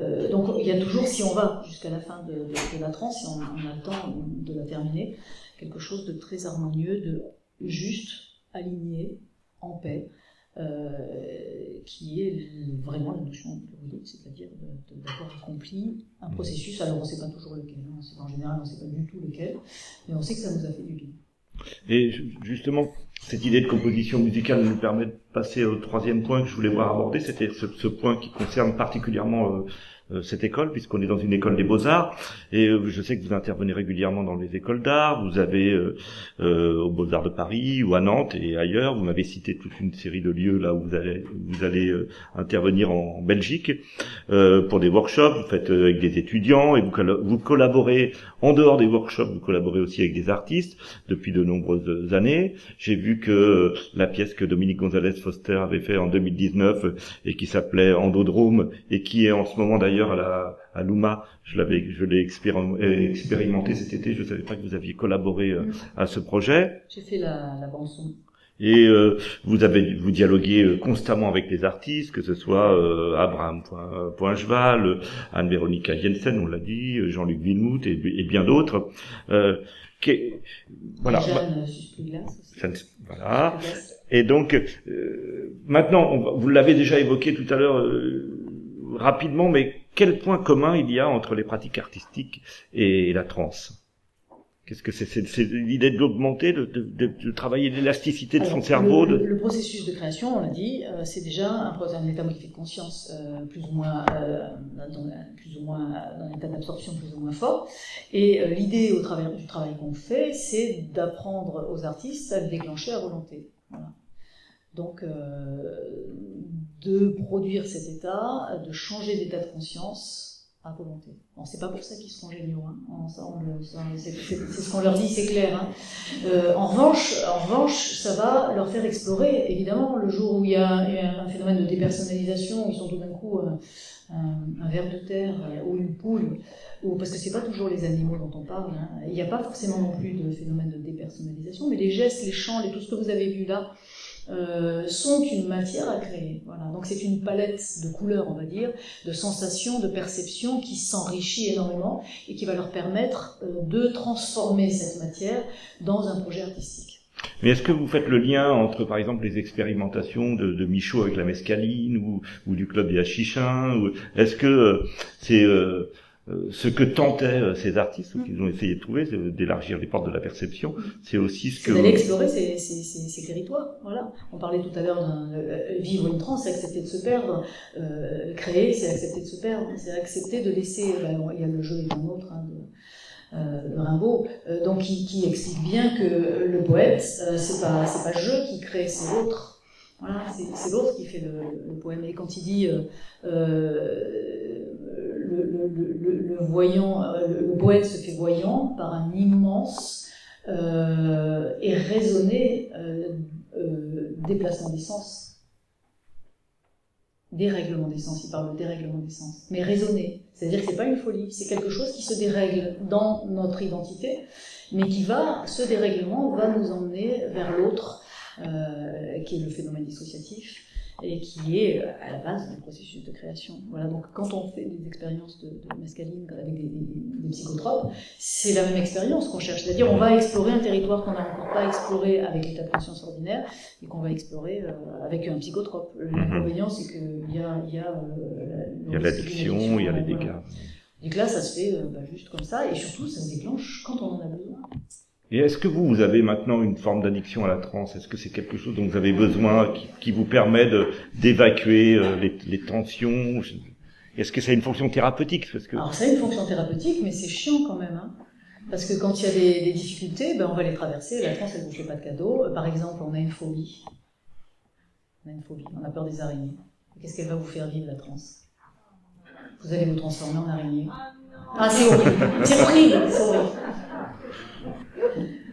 euh, donc il y a toujours, si on va jusqu'à la fin de, la transe, si on, a le temps de la terminer, quelque chose de très harmonieux, de juste, aligné, en paix, euh, qui est vraiment la notion de c'est-à-dire d'avoir accompli un processus. Alors on ne sait pas toujours lequel, hein, en général on ne sait pas du tout lequel, mais on sait que ça nous a fait du bien. Et justement, cette idée de composition musicale nous permet de passer au troisième point que je voulais voir aborder, c'était ce, point qui concerne particulièrement euh, cette école, puisqu'on est dans une école des beaux-arts, et euh, je sais que vous intervenez régulièrement dans les écoles d'art, vous avez euh, euh aux Beaux-Arts de Paris ou à Nantes et ailleurs, vous m'avez cité toute une série de lieux là où vous allez, vous allez intervenir en, Belgique pour des workshops, vous faites avec des étudiants et vous, vous collaborez en dehors des workshops, vous collaborez aussi avec des artistes depuis de nombreuses années. J'ai vu que la pièce que Dominique Gonzalez Foster avait fait en 2019 et qui s'appelait Endodrome et qui est en ce moment d'ailleurs à, la, à Luma, je l'avais, je l'ai expérimenté cet été. Je ne savais pas que vous aviez collaboré euh, à ce projet. J'ai fait la, la bande son. Et euh, vous avez vous dialoguez euh, constamment avec les artistes, que ce soit euh, Abraham Poincheval, Anne-Véronica Jensen, on l'a dit, Jean-Luc Villemout et, et, bien d'autres. Euh, voilà. Jeanne voilà. Et donc maintenant, vous l'avez déjà évoqué tout à l'heure rapidement, mais quel point commun il y a entre les pratiques artistiques et la transe Qu'est-ce que c'est? C'est l'idée de l'augmenter, de, de, de, travailler l'élasticité de son cerveau. Le, le, processus de création, on l'a dit, euh, c'est déjà un, un, état modifié de conscience euh, plus ou moins, euh, dans, plus ou moins dans un état d'absorption plus ou moins fort. Et euh, l'idée au travers du travail qu'on fait, c'est d'apprendre aux artistes à le déclencher à volonté. Voilà. Donc, de produire cet état, de changer d'état de conscience à volonté. Bon, c'est pas pour ça qu'ils seront géniaux, hein. c'est, ce qu'on leur dit, c'est clair. Hein. Euh, en revanche, en revanche, ça va leur faire explorer, évidemment, le jour où il y a un phénomène de dépersonnalisation, ils sont tout d'un coup un, un, ver de terre ou une poule, ou, parce que c'est pas toujours les animaux dont on parle. Hein. Il n'y a pas forcément non plus de phénomène de dépersonnalisation, mais les gestes, les chants, tout ce que vous avez vu là, euh, sont une matière à créer. Voilà. Donc c'est une palette de couleurs, on va dire, de sensations, de perceptions qui s'enrichit énormément et qui va leur permettre euh, de transformer cette matière dans un projet artistique. Mais est-ce que vous faites le lien entre, par exemple, les expérimentations de, de Michaud avec la mescaline ou, du club des Hachichins Est-ce que euh, c'est euh, ce que tentaient euh, ces artistes, ou qu'ils ont essayé de trouver, c'est d'élargir les portes de la perception, c'est aussi ce que... C'est d'aller explorer ces, ces, ces, ces, territoires, voilà. On parlait tout à l'heure d'un euh, vivre une transe, c'est accepter de se perdre, euh, créer, c'est accepter de se perdre, c'est accepter de laisser... Ben, il y a le jeu et un autre, hein, de, euh, de Rimbaud, euh, donc qui, qui, explique bien que le poète, c'est pas, pas je qui crée, c'est l'autre. Voilà, c'est l'autre qui fait le, le, poème. Et quand il dit le, voyant, euh, le poète se fait voyant par un immense euh, et raisonné euh, déplacement des sens. Dérèglement des sens, il parle de dérèglement des sens, mais raisonné. C'est-à-dire que c'est pas une folie, c'est quelque chose qui se dérègle dans notre identité, mais qui va, ce dérèglement va nous emmener vers l'autre, qui est le phénomène dissociatif, et qui est euh, à la base du processus de création. Voilà, donc quand on fait des expériences de, de mescaline avec des, des, des psychotropes, c'est la même expérience qu'on cherche. C'est-à-dire, on va explorer un territoire qu'on n'a encore pas exploré avec l'état de conscience ordinaire et qu'on va explorer euh, avec un psychotrope. L'inconvénient, c'est qu'il y a, y a, euh, l'addiction, il y a les dégâts. Voilà. Et que là, ça se fait euh, bah, juste comme ça, et surtout, ça se déclenche quand on en a besoin. Et est-ce que vous, vous avez maintenant une forme d'addiction à la transe? Est-ce que c'est quelque chose dont vous avez besoin, qui, vous permet d'évacuer euh, les, tensions Est-ce que ça a une fonction thérapeutique? Parce que... Alors ça a une fonction thérapeutique, mais c'est chiant quand même. Hein Parce que quand il y a des, difficultés, ben on va les traverser. La transe, elle ne vous fait pas de cadeau. Par exemple, on a une phobie. On a une phobie, on a peur des araignées. Qu'est-ce qu'elle va vous faire vivre, la transe? Vous allez vous transformer en araignée. Ah, c'est. C'est horrible, c'est horrible.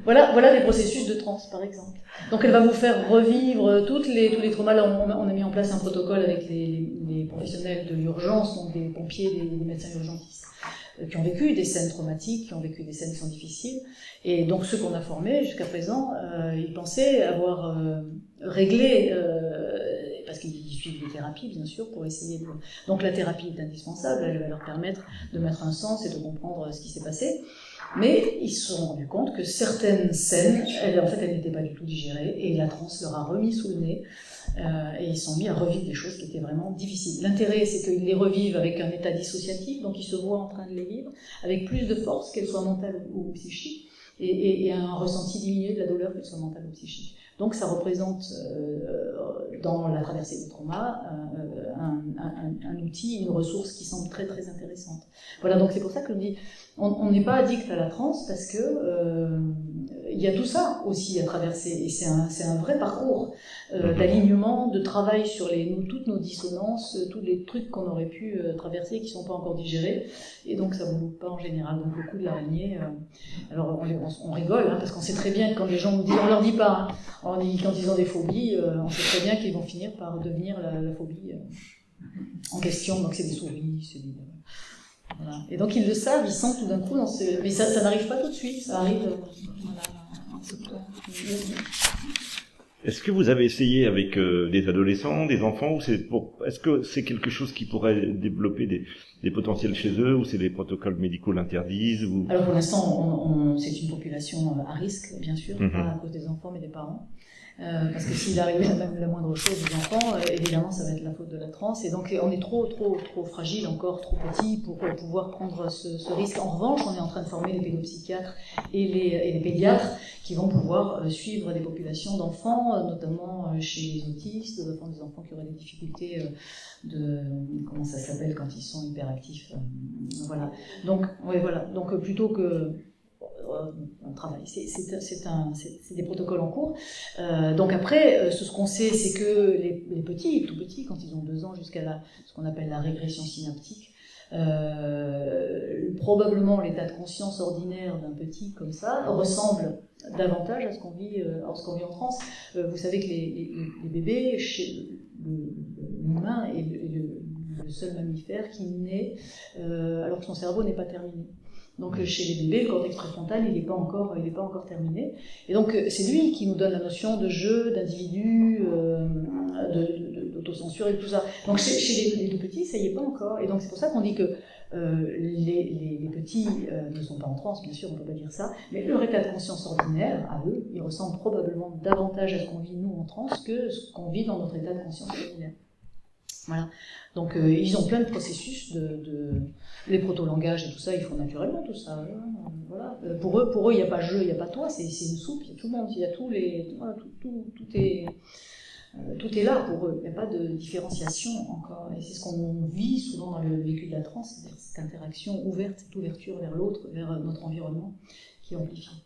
Voilà, voilà des processus de transe, par exemple. Donc elle va vous faire revivre toutes les, tous les traumas. On, a mis en place un protocole avec les, les professionnels de l'urgence, donc des pompiers, des, médecins urgentistes, euh, qui ont vécu des scènes traumatiques, qui ont vécu des scènes qui sont difficiles. Et donc ceux qu'on a formés jusqu'à présent, euh, ils pensaient avoir euh, réglé, parce qu'ils suivent des thérapies, bien sûr, pour essayer de... Donc la thérapie est indispensable, elle va leur permettre de mettre un sens et de comprendre ce qui s'est passé. Mais ils se sont rendus compte que certaines scènes, elles, en fait, elles n'étaient pas du tout digérées, et la transe leur a remis sous le nez, euh, et ils sont mis à revivre des choses qui étaient vraiment difficiles. L'intérêt, c'est qu'ils les revivent avec un état dissociatif, donc ils se voient en train de les vivre, avec plus de force, qu'elle soit mentale ou, ou psychique, et, et, un ressenti diminué de la douleur, qu'elle soit mentale ou psychique. Donc ça représente euh, dans la traversée du trauma euh, un, outil, une ressource qui semble très très intéressante. Voilà, donc c'est pour ça que je dis, on n'est pas addict à la transe parce que euh, il y a tout ça aussi à traverser et c'est un, un vrai parcours euh, d'alignement, de travail sur les, toutes nos dissonances, tous les trucs qu'on aurait pu euh, traverser qui sont pas encore digérés et donc ça ne vaut pas en général. Donc le coup de l'araignée, euh, alors on, on, on rigole hein, parce qu'on sait très bien que quand les gens nous disent, on leur dit pas, hein, on dit, quand ils ont des phobies, euh, on sait très bien qu'ils vont finir par devenir la, la phobie euh, en question. Donc c'est des souris, c'est des voilà. Et donc ils le savent, ils sentent tout d'un coup dans ce. Mais ça, ça n'arrive pas tout de suite, ça arrive. Euh, voilà, est-ce que vous avez essayé avec euh, des adolescents, des enfants, ou c'est pour est-ce que c'est quelque chose qui pourrait développer des, des potentiels chez eux, ou c'est des protocoles médicaux l'interdisent ou... Alors pour l'instant, on, on, c'est une population à risque, bien sûr, mm -hmm. pas à cause des enfants, mais des parents. Euh, parce que s'il arrivait même la moindre chose aux enfants, euh, évidemment, ça va être la faute de la transe. Et donc, on est trop, trop, trop fragile, encore trop petit pour pouvoir prendre ce, ce, risque. En revanche, on est en train de former les pédopsychiatres et les, et les pédiatres qui vont pouvoir euh, suivre des populations d'enfants, euh, notamment euh, chez les autistes, des enfants qui auraient des difficultés de comment ça s'appelle quand ils sont hyperactifs. Voilà. Donc, ouais, voilà. Donc, plutôt que on travaille. C'est des protocoles en cours. Euh, donc après, ce, ce qu'on sait, c'est que les, les, petits, tout petits, quand ils ont deux ans jusqu'à ce qu'on appelle la régression synaptique, euh, probablement l'état de conscience ordinaire d'un petit comme ça ressemble davantage à ce qu'on vit, euh, en France. Euh, vous savez que les, bébés, l'humain est le, seul mammifère qui naît alors que son cerveau n'est pas terminé. Donc chez les bébés, le cortex préfrontal, il n'est pas encore, il est pas encore terminé. Et donc euh, c'est lui qui nous donne la notion de jeu, d'individu, euh, d'autocensure et tout ça. Donc chez, chez les, les, petits, ça y est pas encore. Et donc c'est pour ça qu'on dit que euh, les, les, petits ne sont pas en transe, bien sûr, on peut pas dire ça, mais leur état de conscience ordinaire, à eux, il ressemble probablement davantage à ce qu'on vit nous en transe que ce qu'on vit dans notre état de conscience ordinaire. Voilà. Donc euh, ils ont plein de processus de, les proto-langages et tout ça, ils font naturellement tout ça. Hein. Voilà. Euh, pour eux, pour eux, il n'y a pas jeu, il n'y a pas toi, c'est une soupe, il y a tout le monde, il y a tous les, tout, est euh, tout est là pour eux. Il n'y a pas de différenciation encore. Et c'est ce qu'on vit souvent dans le vécu de la transe, cette interaction ouverte, cette ouverture vers l'autre, vers notre environnement, qui amplifie.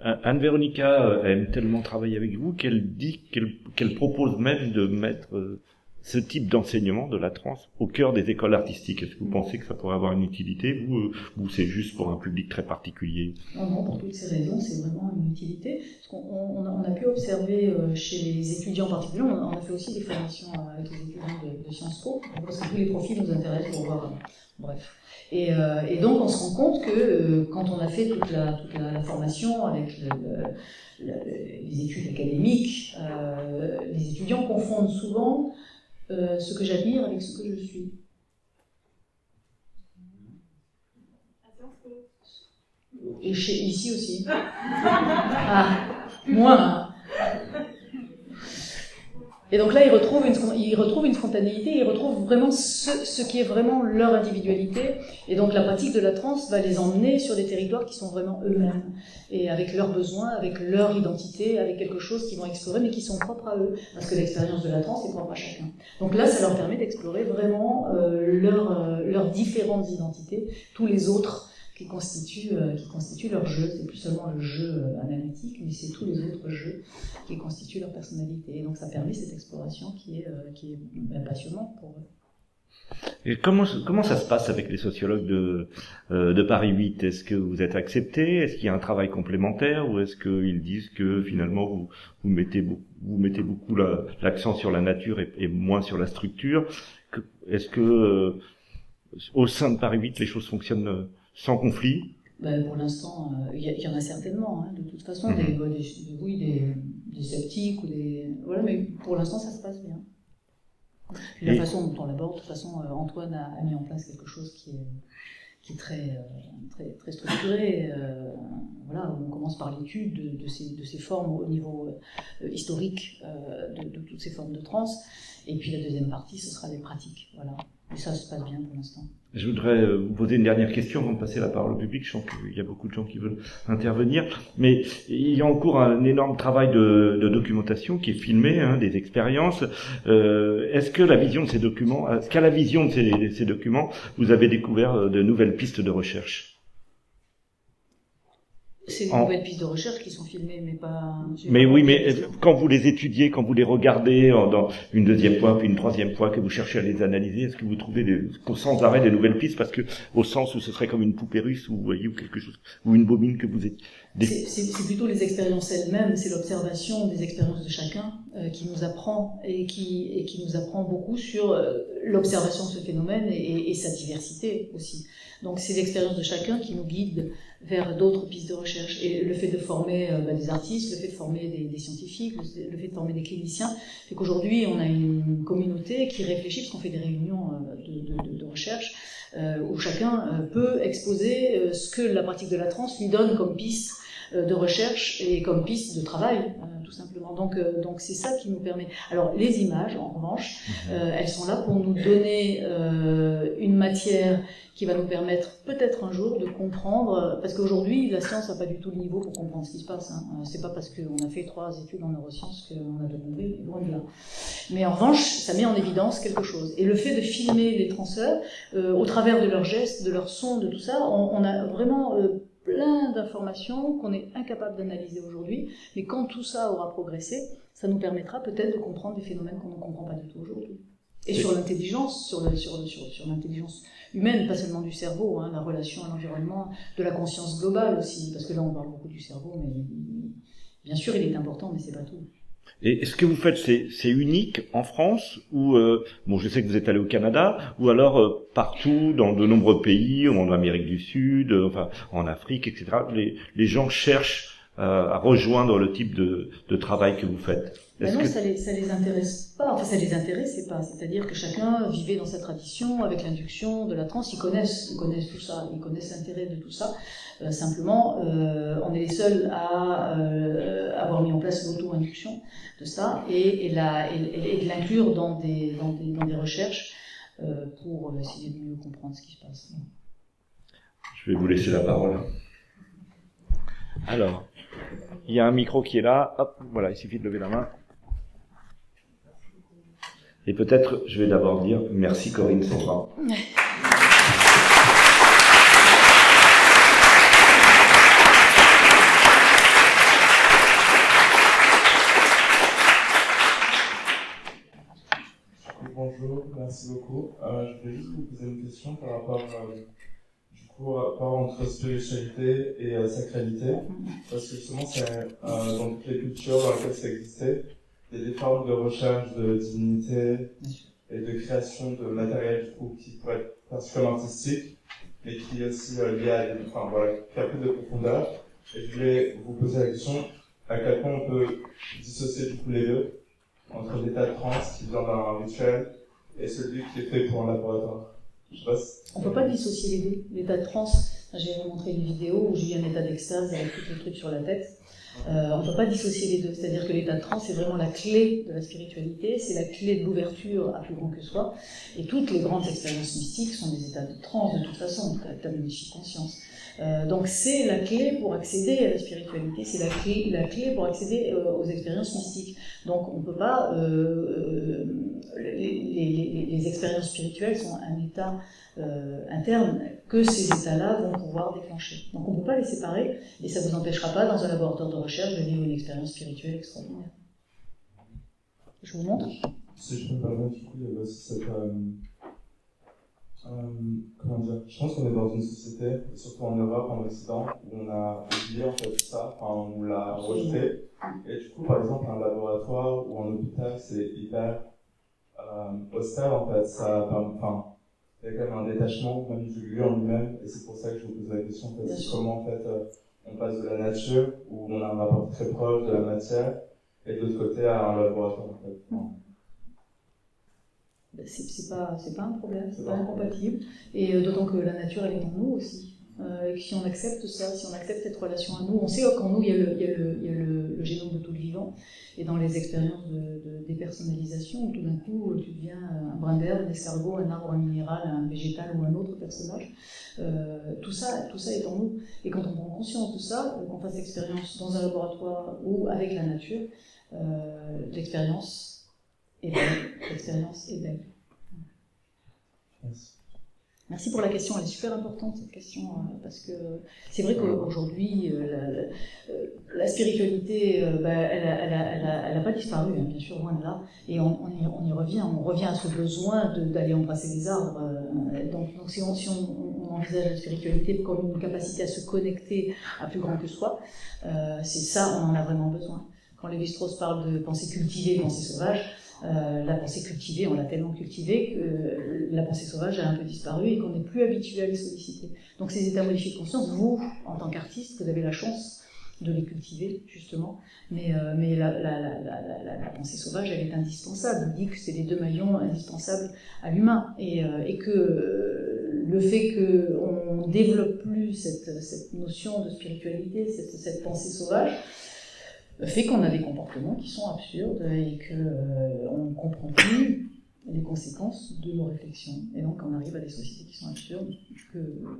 Anne-Véronica aime tellement travailler avec vous qu'elle dit qu'elle propose même de mettre ce type d'enseignement de la trans au cœur des écoles artistiques Est-ce que vous pensez que ça pourrait avoir une utilité vous, euh, ou c'est juste pour un public très particulier? Non, non, pour toutes ces raisons, c'est vraiment une utilité. On a, pu observer euh, chez les étudiants en particulier, on a fait aussi des formations avec les étudiants de, Sciences Po, parce que tous les profils nous intéressent pour voir. Bref. Et, euh, donc on se rend compte que quand on a fait toute la, formation avec le, les études académiques, les étudiants confondent souvent euh, ce que j'admire avec ce que je suis. Et chez, ici aussi. Ah, moins. Et donc là, ils retrouvent une, ils retrouvent une spontanéité, ils retrouvent vraiment ce, ce, qui est vraiment leur individualité. Et donc la pratique de la transe va les emmener sur des territoires qui sont vraiment eux-mêmes, et avec leurs besoins, avec leur identité, avec quelque chose qu'ils vont explorer, mais qui sont propres à eux, parce que l'expérience de la transe est propre à chacun. Donc là, ça leur permet d'explorer vraiment euh, euh, leurs différentes identités, tous les autres qui constituent, euh, qui constituent leur jeu. C'est plus seulement le jeu euh, analytique, mais c'est tous les autres jeux qui constituent leur personnalité. Et donc ça permet cette exploration qui est, euh, qui est ben, passionnante pour eux. Et comment, comment ça se passe avec les sociologues de, de Paris 8 Est-ce que vous êtes accepté Est-ce qu'il y a un travail complémentaire? Ou est-ce qu'ils disent que finalement vous, vous mettez, beaucoup, vous mettez beaucoup l'accent sur la nature et, et, moins sur la structure? Est-ce que au sein de Paris 8 les choses fonctionnent sans conflit ben, Pour l'instant, euh, il y, en a certainement, hein, de toute façon, des, mhm. des, oui, des, des, sceptiques, ou des... Voilà, mais pour l'instant, ça se passe bien. la façon dont on l'aborde, de toute façon, euh, Antoine a, mis en place quelque chose qui est, qui est très, euh, très, très structuré. voilà, on commence par l'étude de, de, ces, de, ces, formes au niveau historique de, de, toutes ces formes de trans. Et puis la deuxième partie, ce sera les pratiques. Voilà. Ça se passe bien pour l'instant. Je voudrais euh, vous poser une dernière question avant de passer la parole au public. Je sens qu'il y a beaucoup de gens qui veulent intervenir. Mais il y a en cours un énorme travail de, documentation qui est filmé, hein, des expériences. Euh, est-ce que la vision de ces documents, est-ce qu'à la vision de ces, ces documents, vous avez découvert euh, de nouvelles pistes de recherche? C'est des nouvelles pistes de recherche qui sont filmées, mais pas. Mais oui, mais quand vous les étudiez, quand vous les regardez dans une deuxième fois, puis une troisième fois, que vous cherchez à les analyser, est-ce que vous trouvez des, sans arrêt des nouvelles pistes, parce que au sens où ce serait comme une poupée russe ou voyez ou quelque chose, ou une bobine que vous êtes. C'est plutôt les expériences elles-mêmes, c'est l'observation des expériences de chacun euh, qui nous apprend et qui, et qui nous apprend beaucoup sur euh, l'observation de ce phénomène et, sa diversité aussi. Donc c'est l'expérience de chacun qui nous guide vers d'autres pistes de recherche. Et le fait de former euh, bah, des artistes, le fait de former des, scientifiques, le, fait de former des cliniciens, fait qu'aujourd'hui on a une communauté qui réfléchit, parce qu'on fait des réunions de, de, de recherche, euh, où chacun peut exposer ce que la pratique de la trans lui donne comme piste euh, de recherche et comme piste de travail, euh, tout simplement. Donc, euh, donc c'est ça qui nous permet. Alors, les images, en revanche, mhm. elles sont là pour nous donner une matière qui va nous permettre peut-être un jour de comprendre, parce qu'aujourd'hui la science n'a pas du tout le niveau pour comprendre ce qui se passe. Hein. C'est pas parce qu'on a fait trois études en neurosciences qu'on a de loin de là. Mais en revanche, ça met en évidence quelque chose. Et le fait de filmer les transeurs, au travers de leurs gestes, de leurs sons, de tout ça, on, on a vraiment plein d'informations qu'on est incapable d'analyser aujourd'hui, mais quand tout ça aura progressé, ça nous permettra peut-être de comprendre des phénomènes qu'on ne comprend pas du tout aujourd'hui. Et sur l'intelligence, sur, sur, sur, l'intelligence humaine, pas seulement du cerveau, hein, la relation à l'environnement, de la conscience globale aussi, parce que là on parle beaucoup du cerveau, mais bien sûr il est important, mais c'est pas tout. Et ce que vous faites, c'est unique en France ou euh, bon, je sais que vous êtes allé au Canada ou alors euh, partout dans de nombreux pays, en Amérique du Sud, euh, enfin en Afrique, etc. Les, les gens cherchent à rejoindre le type de, de travail que vous faites. Ben non, ça les, ça les intéresse pas. Enfin, ça les intéressait pas. C'est-à-dire que chacun vivait dans sa tradition, avec l'induction de la transe. Ils connaissent, ils connaissent tout ça. Ils connaissent l'intérêt de tout ça. Euh, simplement, euh, on est les seuls à euh, avoir mis en place l'auto-induction de ça et, et, la, et, de l'inclure dans des, dans, des, dans des recherches pour essayer de mieux comprendre ce qui se passe. Je vais vous laisser la parole. Alors, il y a un micro qui est là. Hop, voilà, il suffit de lever la main. Et peut-être, je vais d'abord dire merci Corinne Sandra. Bonjour, merci beaucoup. Euh, je voulais juste vous poser une question par rapport, euh, du coup, rapport entre spiritualité et euh, sacralité. Parce que justement, c'est euh, dans toutes les cultures dans lesquelles ça existait, il y a des formes de recherche de divinité et de création de matériel qui pourraient être particulièrement artistiques, mais qui est aussi lié à enfin voilà, qui a plus de profondeur. Et je voulais vous poser la question à quel point on peut dissocier du coup les deux entre l'état de transe qui vient d'un rituel et celui qui est fait pour un laboratoire. On peut pas dissocier les deux. L'état de transe, j'ai montré une vidéo où j'ai eu un état d'extase avec tout le truc sur la tête. Euh, on ne peut pas dissocier les deux. C'est-à-dire que l'état de transe, c'est vraiment la clé de la spiritualité, c'est la clé de l'ouverture à plus grand que soi. Et toutes les grandes expériences mystiques sont des états de transe, de toute façon, état de mystiques conscience. Euh, donc c'est la clé pour accéder à la spiritualité, c'est la clé, la clé pour accéder euh, aux expériences mystiques. Donc on ne peut pas... les, les, les, expériences spirituelles sont un état interne que ces états-là vont pouvoir déclencher. Donc on ne peut pas les séparer et ça ne vous empêchera pas dans un laboratoire de recherche de vivre une expérience spirituelle extraordinaire. Je vous montre Si je peux me permettre, du coup, il y a aussi cette euh, comment dire Je pense qu'on est dans une société, surtout en Europe, en Occident, où on a oublié en fait tout ça, enfin, on l'a rejeté. Et du coup, par exemple, un laboratoire ou un hôpital, c'est hyper euh, hostile en fait. Ça, enfin, il y a quand même un détachement même du lieu en lui-même, et c'est pour ça que je vous pose la question en fait, comment en fait euh, on passe de la nature où on a un rapport très proche de la matière, et de l'autre côté à un laboratoire en fait. Ben, c'est pas, pas un problème, c'est pas incompatible. Et euh, d'autant que la nature, elle est en nous aussi. Euh, et que si on accepte ça, si on accepte cette relation à nous, on sait qu'en nous, il y a, le, il y a, le, il y a le, génome de tout le vivant. Et dans les expériences de, de dépersonnalisation, tout d'un coup, tu deviens un brin d'herbe, un escargot, un arbre, un minéral, un végétal ou un autre personnage. Euh, tout, ça, tout ça est en nous. Et quand on prend conscience de ça, euh, qu'on fasse l'expérience dans un laboratoire ou avec la nature, euh, l'expérience est belle. L'expérience est belle. Merci. Pour la question, elle est super importante cette question, euh, parce que c'est vrai qu'aujourd'hui, euh, euh, la, spiritualité, bah, elle n'a pas disparu, hein, bien sûr, loin de là, et on, y, revient, on revient à ce besoin d'aller embrasser les arbres. donc, si, on, on, envisage la spiritualité comme une capacité à se connecter à plus grand que soi, c'est ça, on en a vraiment besoin. Quand Lévi-Strauss parle de pensée cultivée, pensée sauvage, euh, la pensée cultivée, on l'a tellement cultivée que euh, la pensée sauvage a un peu disparu et qu'on n'est plus habitué à les solliciter. Donc ces états modifiés de conscience, vous, en tant qu'artiste, vous avez la chance de les cultiver, justement, mais, euh, mais la, la, la, la, pensée sauvage, elle est indispensable. On dit que c'est les deux maillons indispensables à l'humain, et, et, que le fait qu'on développe plus cette, cette, notion de spiritualité, cette, cette pensée sauvage, fait qu'on a des comportements qui sont absurdes et qu'on euh, ne comprend plus les conséquences de nos réflexions. Et donc on arrive à des sociétés qui sont absurdes, que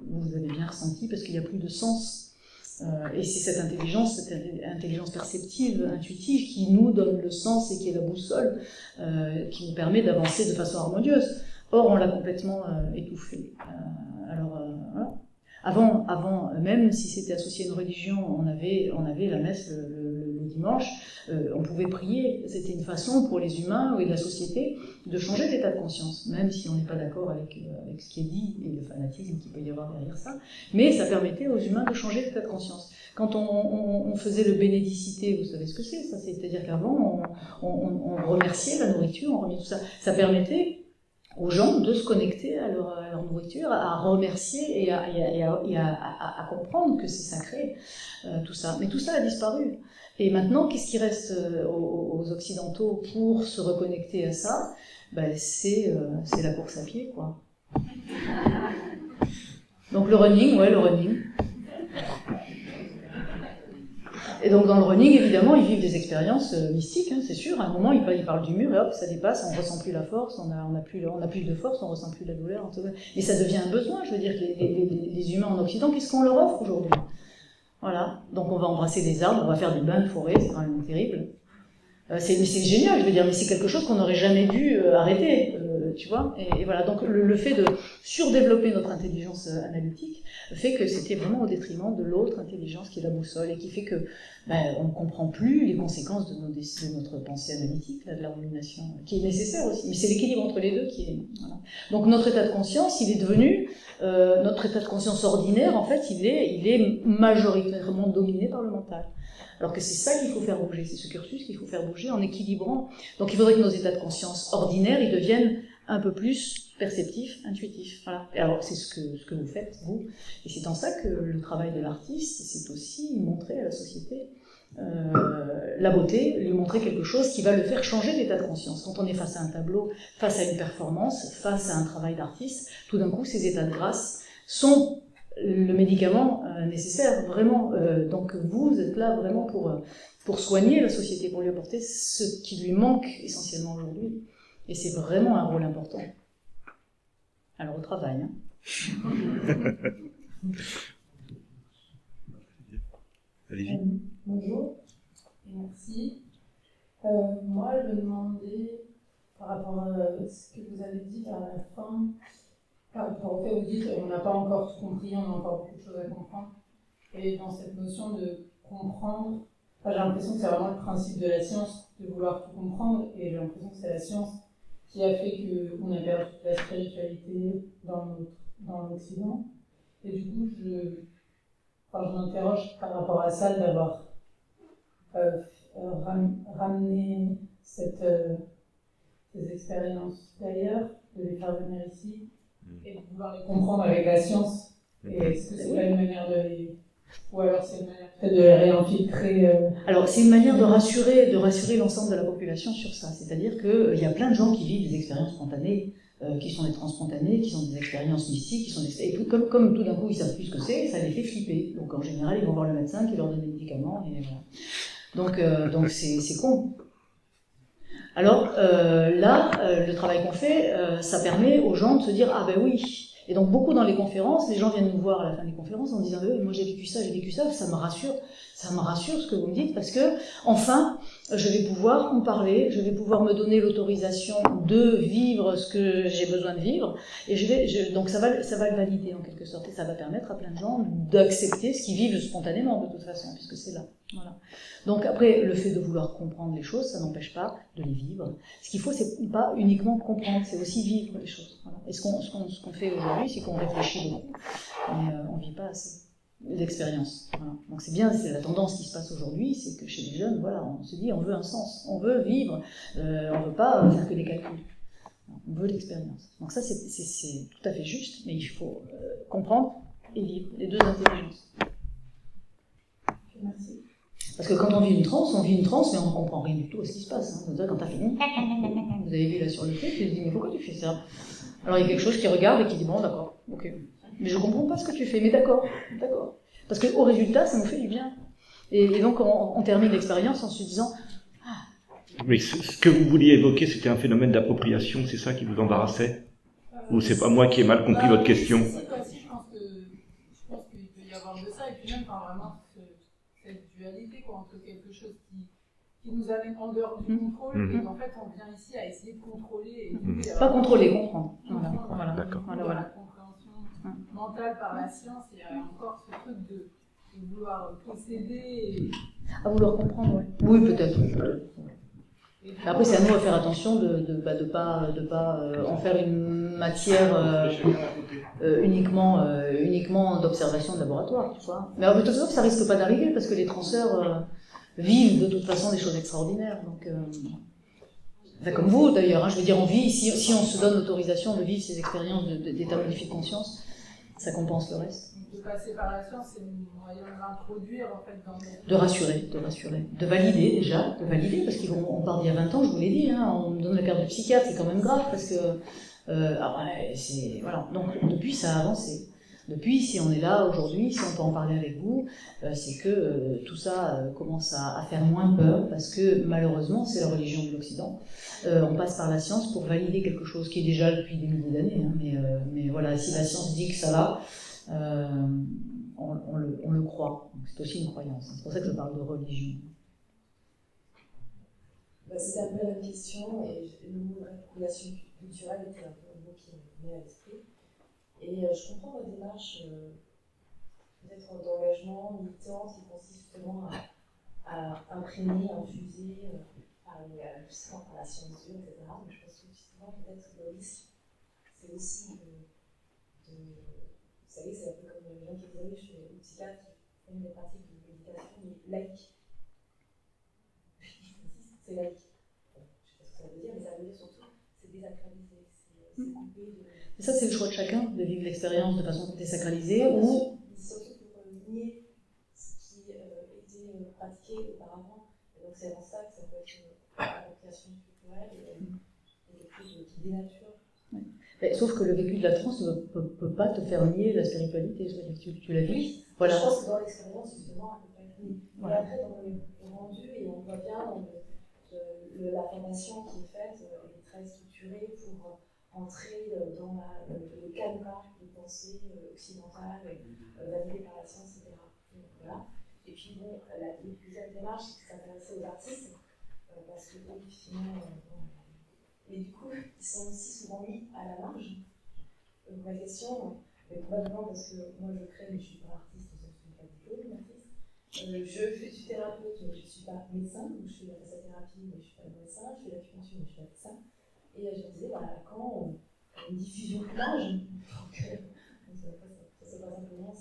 vous avez bien ressenti, parce qu'il n'y a plus de sens. Euh, et c'est cette intelligence, cette intelligence perceptive, intuitive, qui nous donne le sens et qui est la boussole, euh, qui nous permet d'avancer de façon harmonieuse. Or, on l'a complètement étouffé. alors, voilà. Avant, avant, même si c'était associé à une religion, on avait, on avait la messe le dimanche, euh, on pouvait prier. C'était une façon pour les humains et la société de changer d'état de conscience, même si on n'est pas d'accord avec, euh, avec ce qui est dit et le fanatisme qu'il peut y avoir derrière ça. Mais ça permettait aux humains de changer d'état de conscience. Quand on, faisait le bénédicité, vous savez ce que c'est, ça C'est-à-dire qu'avant, on, remerciait la nourriture, on remerciait tout ça. Ça permettait aux gens de se connecter à leur, nourriture, à remercier et à, comprendre que c'est sacré, euh, tout ça. Mais tout ça a disparu. Et maintenant, qu'est-ce qui reste euh, aux, Occidentaux pour se reconnecter à ça? Ben, c'est, euh, c'est la course à pied, quoi. Donc le running, ouais, le running. Et donc dans le running, évidemment, ils vivent des expériences euh, mystiques, hein, c'est sûr. À un moment, ils, parlent du mur et hop, ça dépasse, on ressent plus la force, on a, on a, plus, on plus de force, on ressent plus la douleur. Et ça devient un besoin. Je veux dire, les, les, humains en Occident, qu'est-ce qu'on leur offre aujourd'hui? Voilà. Donc on va embrasser des arbres, on va faire des bains de forêt, c'est quand même terrible. Euh, c'est, génial, je veux dire, mais c'est quelque chose qu'on n'aurait jamais dû euh, arrêter, tu vois. Et, voilà, donc le, fait de surdévelopper notre intelligence euh, analytique fait que c'était vraiment au détriment de l'autre intelligence qui est la boussole et qui fait que ben, on ne comprend plus les conséquences de, nos, notre pensée analytique, de la rumination, qui est nécessaire aussi. Mais c'est l'équilibre entre les deux qui est. Donc notre état de conscience, il est devenu euh, notre état de conscience ordinaire. En fait, il est, il est majoritairement dominé par le mental. Alors que c'est ça qu'il faut faire bouger, c'est ce cursus qu'il faut faire bouger en équilibrant. Donc il faudrait que nos états de conscience ordinaires, ils deviennent un peu plus perceptifs, intuitifs. Voilà. Et alors c'est ce que, ce que vous faites, vous. Et c'est en ça que le travail de l'artiste, c'est aussi montrer à la société euh, la beauté, lui montrer quelque chose qui va le faire changer d'état de conscience. Quand on est face à un tableau, face à une performance, face à un travail d'artiste, tout d'un coup, ces états de grâce sont le médicament euh, nécessaire, vraiment. Euh, donc vous êtes là vraiment pour, pour soigner la société, pour lui apporter ce qui lui manque essentiellement aujourd'hui. Et c'est vraiment un rôle important. Alors au travail. Hein. Allez-y. bonjour, merci. moi, je me demandais, par rapport à ce que vous avez dit à la fin, par rapport au fait, vous dites, on n'a pas encore tout compris, on a encore beaucoup de choses à comprendre. Et dans cette notion de comprendre, j'ai l'impression que c'est vraiment le principe de la science, de vouloir tout comprendre, et j'ai l'impression que c'est la science qui a fait qu'on a perdu toute la spiritualité dans, dans l'Occident. Et du coup, je, enfin, je m'interroge par rapport à ça d'avoir euh, ramené cette, euh, ces expériences d'ailleurs, de les faire venir ici, et de vouloir les comprendre avec la science. Et est-ce que c'est pas une manière de les... Ou alors c'est une manière de réinfiltrer euh, Alors c'est une manière de rassurer, de rassurer l'ensemble de la population sur ça. C'est-à-dire qu'il euh, y a plein de gens qui vivent des expériences spontanées, euh, qui sont des transspontanés, qui sont des expériences mystiques, qui sont des... et tout, comme, comme tout d'un coup ils savent plus ce que c'est, ça les fait flipper. Donc en général ils vont voir le médecin qui leur donne des médicaments et voilà. Donc donc c'est con. Alors euh, là, euh, le travail qu'on fait, euh, ça permet aux gens de se dire ah ben oui. Et donc beaucoup dans les conférences, les gens viennent nous voir à la fin des conférences en disant oui, moi j'ai vécu ça, j'ai vécu ça, ça me rassure, ça me rassure ce que vous me dites parce que enfin je vais pouvoir en parler, je vais pouvoir me donner l'autorisation de vivre ce que j'ai besoin de vivre et je vais je, donc ça va ça va le valider en quelque sorte et ça va permettre à plein de gens d'accepter ce qu'ils vivent spontanément de toute façon puisque c'est là. Donc après, le fait de vouloir comprendre les choses, ça n'empêche pas de les vivre. Ce qu'il faut, c'est pas uniquement comprendre, c'est aussi vivre les choses. Et ce qu'on ce qu'on fait aujourd'hui, c'est qu'on réfléchit beaucoup, mais euh, on vit pas assez l'expérience. Donc c'est bien, c'est la tendance qui se passe aujourd'hui, c'est que chez les jeunes, voilà, on se dit on veut un sens, on veut vivre, euh, on veut pas faire que des calculs. On veut l'expérience. Donc ça, c'est tout à fait juste, mais il faut euh, comprendre et vivre les deux intelligences. Merci. Parce que quand on vit une transe, on vit une transe, mais on ne comprend rien du tout à ce qui se passe. Hein. Quand tu as fait vous avez vu là sur le fait, tu te dis mais pourquoi tu fais ça? Alors il y a quelque chose qui regarde et qui dit bon d'accord, ok. Mais je comprends pas ce que tu fais, mais d'accord, d'accord. Parce qu'au résultat, ça nous fait du bien. Et, donc on, termine l'expérience en se disant ah. Mais ce que vous vouliez évoquer, c'était un phénomène d'appropriation, c'est ça qui vous embarrassait? Ou c'est pas moi qui ai mal compris votre question Je pense qu'il peut y avoir de ça, et puis même vraiment dualité quoi, entre quelque chose qui, qui nous amène en dehors du mmh. contrôle mmh. et en fait on vient ici à essayer de contrôler. Et mmh. Pas contrôler, comprendre. Voilà. voilà. D'accord. Voilà, voilà. La compréhension mentale par la science, il y a encore ce truc de, vouloir posséder. À vouloir comprendre, oui. Oui, peut-être. Après, c'est à nous de faire attention de ne de, bah, de pas, de pas euh, en faire une matière euh, euh, uniquement, uniquement d'observation de laboratoire, tu vois. Mais de toute façon, ça risque pas d'arriver parce que les transfert vivent de toute façon des choses extraordinaires. Donc, comme vous d'ailleurs, hein, je veux dire, on vit, si, si on se donne l'autorisation de vivre ces expériences d'état modifié de conscience, ça compense le reste. De passer par la science, c'est moyen d'introduire en fait dans De rassurer, de rassurer. De valider déjà, de valider, parce qu'on part d'il y a 20 ans, je vous l'ai dit, hein, on me donne le carte de psychiatre, c'est quand même grave, parce que. Euh, ah c'est, voilà. Donc depuis, ça a avancé. Depuis, si on est là aujourd'hui, si on peut en parler avec vous, euh, c'est que euh, tout ça euh, commence à, à, faire moins peur, parce que malheureusement, c'est la religion de l'Occident. on passe par la science pour valider quelque chose qui est déjà depuis des milliers d'années. Hein, mais, mais voilà, si la science dit que ça va, on, on, le, on, le, croit. C'est aussi une croyance. C'est pour ça que je parle de religion. Bah, C'était un peu la question, et le mot relation culturelle était un peu un mot qui me venait à l'esprit. Et euh, je comprends votre démarche euh, peut-être d'engagement militant qui consiste justement à, à imprégner, infuser euh, par, par, la science dure, etc. Mais je pense que justement, peut-être le risque, c'est aussi de, savez, c'est un peu comme les gens qui avez chez les psychiatres qui font des pratiques de méditation, mais laïque. c'est laïque. Bon, je ne sais pas ce que ça veut dire, mais ça veut dire surtout c'est désacralisé, c'est coupé de et ça, c'est le choix de chacun, de vivre l'expérience de façon désacralisée ou. Surtout pour nier ce qui euh, était euh, pratiqué auparavant. Et donc, c'est dans ça que ça peut être une appropriation culturelle et, quelque chose qui dénature. Mais, sauf que le vécu de la transe ne peut, peut, pas te faire nier la spiritualité. Tu, tu la vis. Voilà. Je pense que dans l'expérience, justement, elle peut pas être niée. Mais après, dans le, rendu, et on voit bien dans le, le, la formation qui est faite, euh, elle est très structurée pour entrer euh, dans la, le cadrage de pensée euh, occidentale, euh, validé par la science, etc. voilà. Et puis, bon, la deuxième démarche, c'est de s'intéresser aux artistes, parce que finalement, mais du coup, ils sont aussi souvent mis à la marge. Donc, ma question, probablement parce que moi je crée, mais je ne suis pas artiste, je ne suis pas du tout artiste. je suis thérapeute, mais je ne suis pas médecin, donc je fais de la thérapie, mais je ne suis pas médecin, je fais de l'acupuncture, mais je ne suis pas médecin. Et je me disais, quand une diffusion large, donc, ça, c'est pas simplement.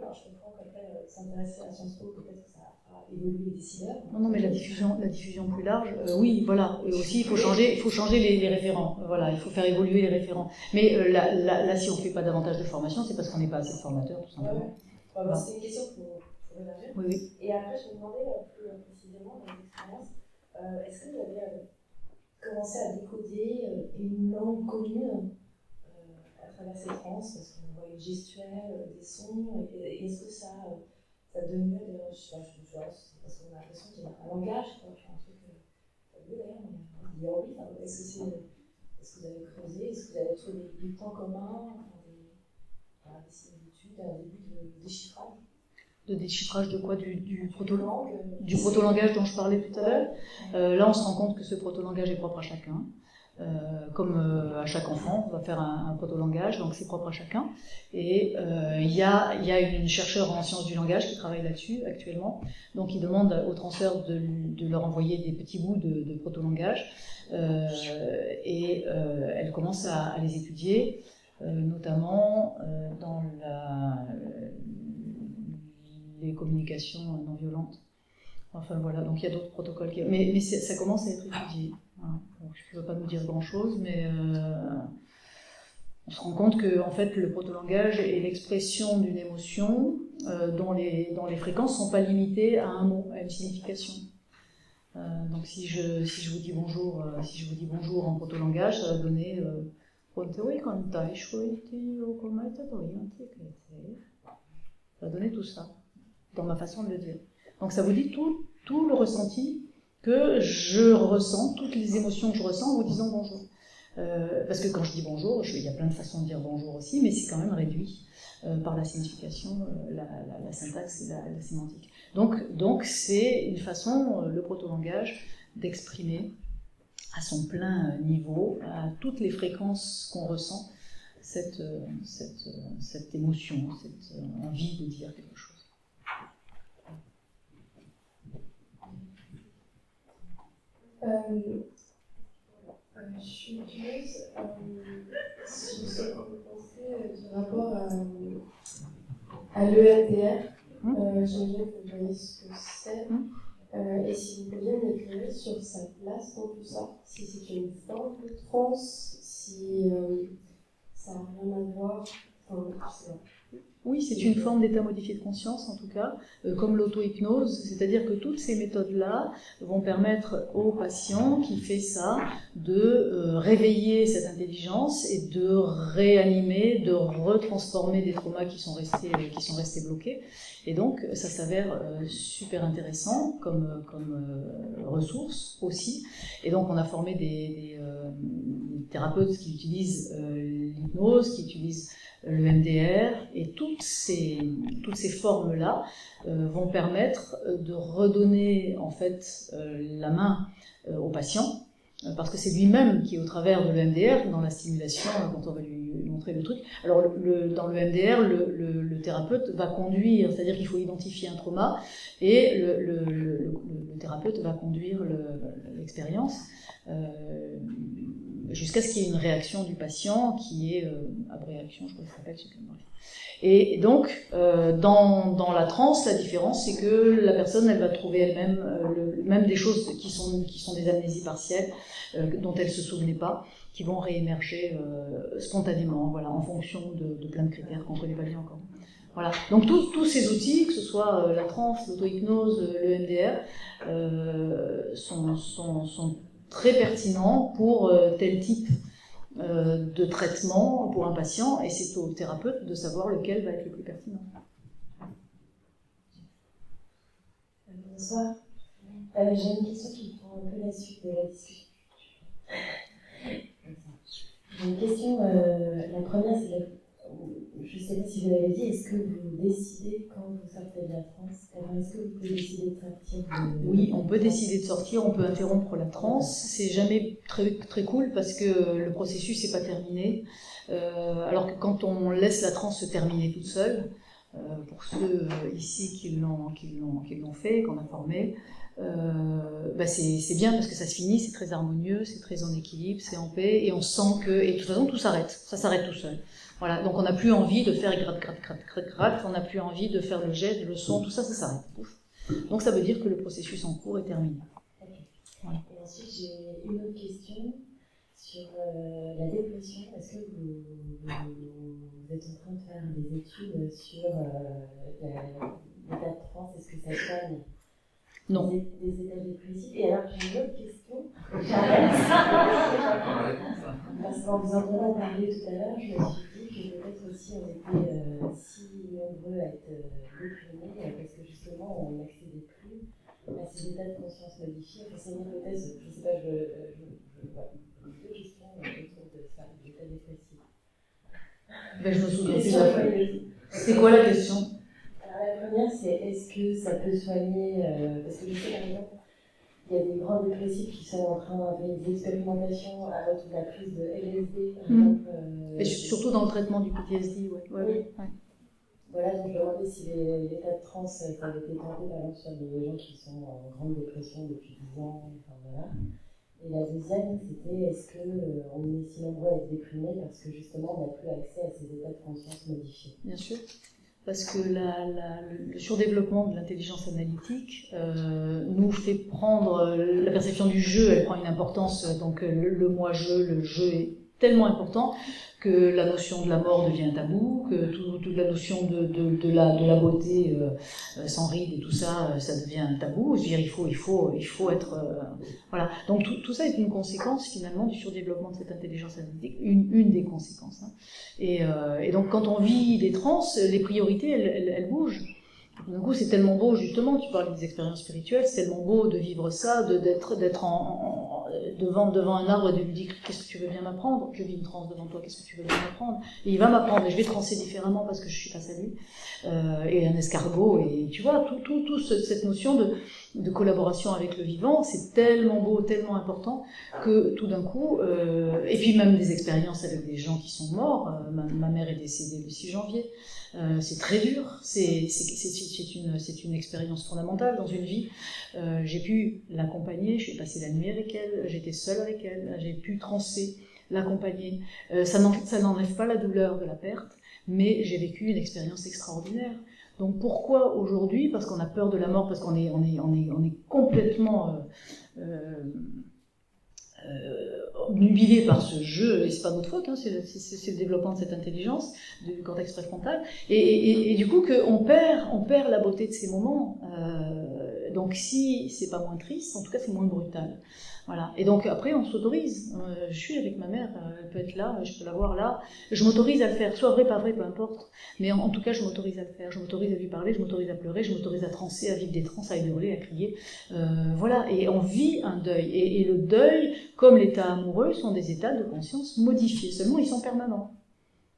Alors je comprends qu'après, euh, s'intéresser à Sciences Po, peut-être que ça fera évoluer les décideurs. Non, non, mais la diffusion, la diffusion plus large, euh, oui, voilà. Et aussi, il faut changer, il faut changer les, les, référents. Voilà, il faut faire évoluer les référents. Mais euh, là, là, là, si on ne fait pas davantage de formation, c'est parce qu'on n'est pas assez de formateurs, tout simplement. Ouais, ouais. C'était une question pour, pour Oui, oui. Et après, je me demandais plus précisément dans l'expérience, est-ce que vous avez commencer à décoder euh, une langue commune? euh, travers ces trans, parce qu'on voit une gestuelle, euh, des sons, est-ce que ça, ça donne lieu d'ailleurs, je sais pas, je pense, parce qu'on a l'impression qu'il y a un langage, quoi, un truc fabuleux d'ailleurs, mais hiéroglyphe, enfin, est-ce que c'est, est-ce que vous avez creusé, est-ce que vous avez trouvé des, des points communs, des, voilà, des similitudes, un début de déchiffrage? De déchiffrage de quoi? Du, du, proto, du proto-langage dont je parlais tout à l'heure. Euh, là, on se rend compte que ce proto-langage est propre à chacun. Euh, comme euh, à chaque enfant, on va faire un, un proto-langage, donc c'est propre à chacun. Et euh, il y, a, y a une chercheure en sciences du langage qui travaille là-dessus actuellement, donc il demande aux transferts de, de, leur envoyer des petits bouts de, de proto-langage, euh, et elle commence à, à les étudier, notamment dans la les communications non violentes. Enfin voilà, donc il y a d'autres protocoles. Qui... Mais, mais ça commence à être étudié. Je ne peux pas nous dire grand-chose, mais euh, on se rend compte que en fait, le protolangage est l'expression d'une émotion euh, dont, les, dont les fréquences ne sont pas limitées à un mot, à une signification. Euh, donc si je, si je vous dis bonjour, si je vous dis bonjour en protolangage, ça va donner ça va donner tout ça dans ma façon de le dire. Donc ça vous dit tout, tout le ressenti que je ressens, toutes les émotions que je ressens en vous disant bonjour. Euh, parce que quand je dis bonjour, il y a plein de façons de dire bonjour aussi, mais c'est quand même réduit euh, par la signification, euh, la, syntaxe et la, la sémantique. Donc, donc c'est une façon, le proto-langage, d'exprimer à son plein niveau, à toutes les fréquences qu'on ressent, cette, cette, cette émotion, cette envie de dire quelque chose. Je suis curieuse sur ce que vous pensez du rapport à, à l'EMDR. Hum. J'aimerais que vous voyez ce que c'est. Hum. Euh, et si vous pouviez m'éclairer sur sa place dans tout ça, si c'est une forme de trance, si euh, ça n'a rien à voir, enfin, je sais pas. Oui, c'est une forme d'état modifié de conscience, en tout cas, euh, comme l'auto-hypnose, c'est-à-dire que toutes ces méthodes-là vont permettre au patient qui fait ça de euh, réveiller cette intelligence et de réanimer, de retransformer des traumas qui sont restés, qui sont restés bloqués. Et donc, ça s'avère euh, super intéressant comme, comme ressource aussi. Et donc, on a formé des, des, des thérapeutes qui utilisent l'hypnose, qui utilisent le MDR, et toutes ces, toutes ces formes-là euh, vont permettre euh, de redonner en fait euh, la main au patient, parce que c'est lui-même qui, au travers de l'EMDR, dans la stimulation, quand on va lui montrer le truc, alors dans le MDR, le, le, thérapeute va conduire, c'est-à-dire qu'il faut identifier un trauma, et le, thérapeute va conduire l'expérience jusqu'à ce qu'il y ait une réaction du patient qui est euh, abréaction, je crois que ça s'appelle, Et donc, euh, dans, dans la transe, la différence, c'est que la personne, elle va trouver elle-même euh, même des choses qui sont, qui sont des amnésies partielles, euh, dont elle se souvenait pas, qui vont réémerger euh, spontanément, voilà, en fonction de, de plein de critères qu'on ne connaît pas bien encore. Voilà. Donc tous, ces outils, que ce soit la transe, l'auto-hypnose, le MDR, sont, sont, sont très pertinent pour euh, tel type euh, de traitement pour un patient, et c'est au thérapeute de savoir lequel va être le plus pertinent. Bonsoir. Euh, j'ai une question qui prend un peu la suite de la discussion. J'ai une question, la première, c'est je ne sais pas si vous l'avez dit, est-ce que vous décidez quand vous sortez de la transe Est-ce que vous pouvez décider de sortir Oui, on peut décider de sortir, on peut interrompre la transe. C'est jamais très, très cool parce que le processus n'est pas terminé. Euh, alors que quand on laisse la transe se terminer toute seule, euh, pour ceux ici qui l'ont, fait, qu'on a formé, euh, bah c'est, c'est bien parce que ça se finit, c'est très harmonieux, c'est très en équilibre, c'est en paix, et on sent que, et de toute façon, tout s'arrête, ça s'arrête tout seul. Voilà, donc on n'a plus envie de faire gratte, gratte, gratte, gratte, gratte, on n'a plus envie de faire le geste, le son, tout ça, ça s'arrête. Donc ça veut dire que le processus en cours est terminé. Voilà. Et ensuite, j'ai une autre question sur euh, la dépression. Est-ce que vous, vous, êtes en train de faire des études sur euh, l'état de France Est-ce que ça soigne non. Des, des, états dépressifs? Et alors, j'ai une autre question. Parce qu'en vous entendant parler tout à l'heure, je me suis peut-être aussi on était euh, si nombreux à être euh, déprimés euh, parce que justement on n'accédait plus à ces états de conscience modifiés. Enfin, c'est une hypothèse, je ne sais pas, je, je, je vois deux questions autour de ça, l'état dépressif. Ben, je me souviens plus. C'est quoi la question? Alors, La première, c'est est-ce que ça peut soigner, parce que je sais par exemple, il y a des grands dépressifs qui sont en train de des expérimentations avec la prise de LSD, par hmm. exemple. Euh, Et surtout dans le traitement du PTSD, ouais. ouais, oui. Ouais. Voilà, donc je me demandais si l'état de transe avait été tenté par exemple sur des gens qui sont en grande dépression depuis 10 ans, enfin voilà. Et la deuxième, c'était est-ce qu'on euh, est si nombreux à être déprimés parce que justement on n'a plus accès à ces états de conscience modifiés? Bien sûr parce que le surdéveloppement de l'intelligence analytique euh, nous fait prendre la perception du jeu, elle prend une importance, donc le, le moi-je, le jeu est tellement important que la notion de la mort devient tabou, que toute la notion de, de, de, la, de la beauté euh, euh, sans rides et tout ça, euh, ça devient tabou. Je veux dire, il faut, il faut, il faut être, voilà. Donc tout, tout, ça est une conséquence finalement du surdéveloppement de cette intelligence analytique, une, une des conséquences. Hein. Et, et, donc quand on vit des trans, les priorités, elles, elles, elles bougent. D'un coup, c'est tellement beau, justement, tu parlais des expériences spirituelles, c'est tellement beau de vivre ça, d'être d'être en, devant, devant un arbre et de lui dire Qu'est-ce que tu veux bien m'apprendre? Je vis une transe devant toi, qu'est-ce que tu veux bien m'apprendre? Et il va m'apprendre, et je vais transer différemment parce que je suis face à lui. Euh, et un escargot, et tu vois, tout, tout, tout cette notion de, de collaboration avec le vivant, c'est tellement beau, tellement important que tout d'un coup, euh, et puis même des expériences avec des gens qui sont morts. Euh, ma, mère est décédée le 6 janvier. Euh, c'est très dur. C'est une, une expérience fondamentale dans une vie. Euh, j'ai pu l'accompagner. J'ai passé la nuit avec elle. J'étais seule avec elle. J'ai pu transer, l'accompagner. Euh, ça n'enlève pas la douleur de la perte, mais j'ai vécu une expérience extraordinaire. Donc pourquoi aujourd'hui? Parce qu'on a peur de la mort, parce qu'on est, on est, on est, on est complètement euh, euh par ce jeu, et c'est pas notre faute, hein, c'est, le, développement de cette intelligence, du cortex préfrontal, et, et, et, du coup qu'on perd, on perd la beauté de ces moments. Euh, donc si c'est pas moins triste, en tout cas c'est moins brutal. Voilà. Et donc après, on s'autorise. Euh, je suis avec ma mère, euh, elle peut être là, je peux la voir là. Je m'autorise à le faire, soit vrai, pas vrai, peu importe. Mais en, tout cas, je m'autorise à le faire. Je m'autorise à lui parler, je m'autorise à pleurer, je m'autorise à transer, à vivre des trans, à hurler, à crier. Euh, voilà. Et on vit un deuil. Et le deuil, comme l'état amoureux, sont des états de conscience modifiés. Seulement, ils sont permanents.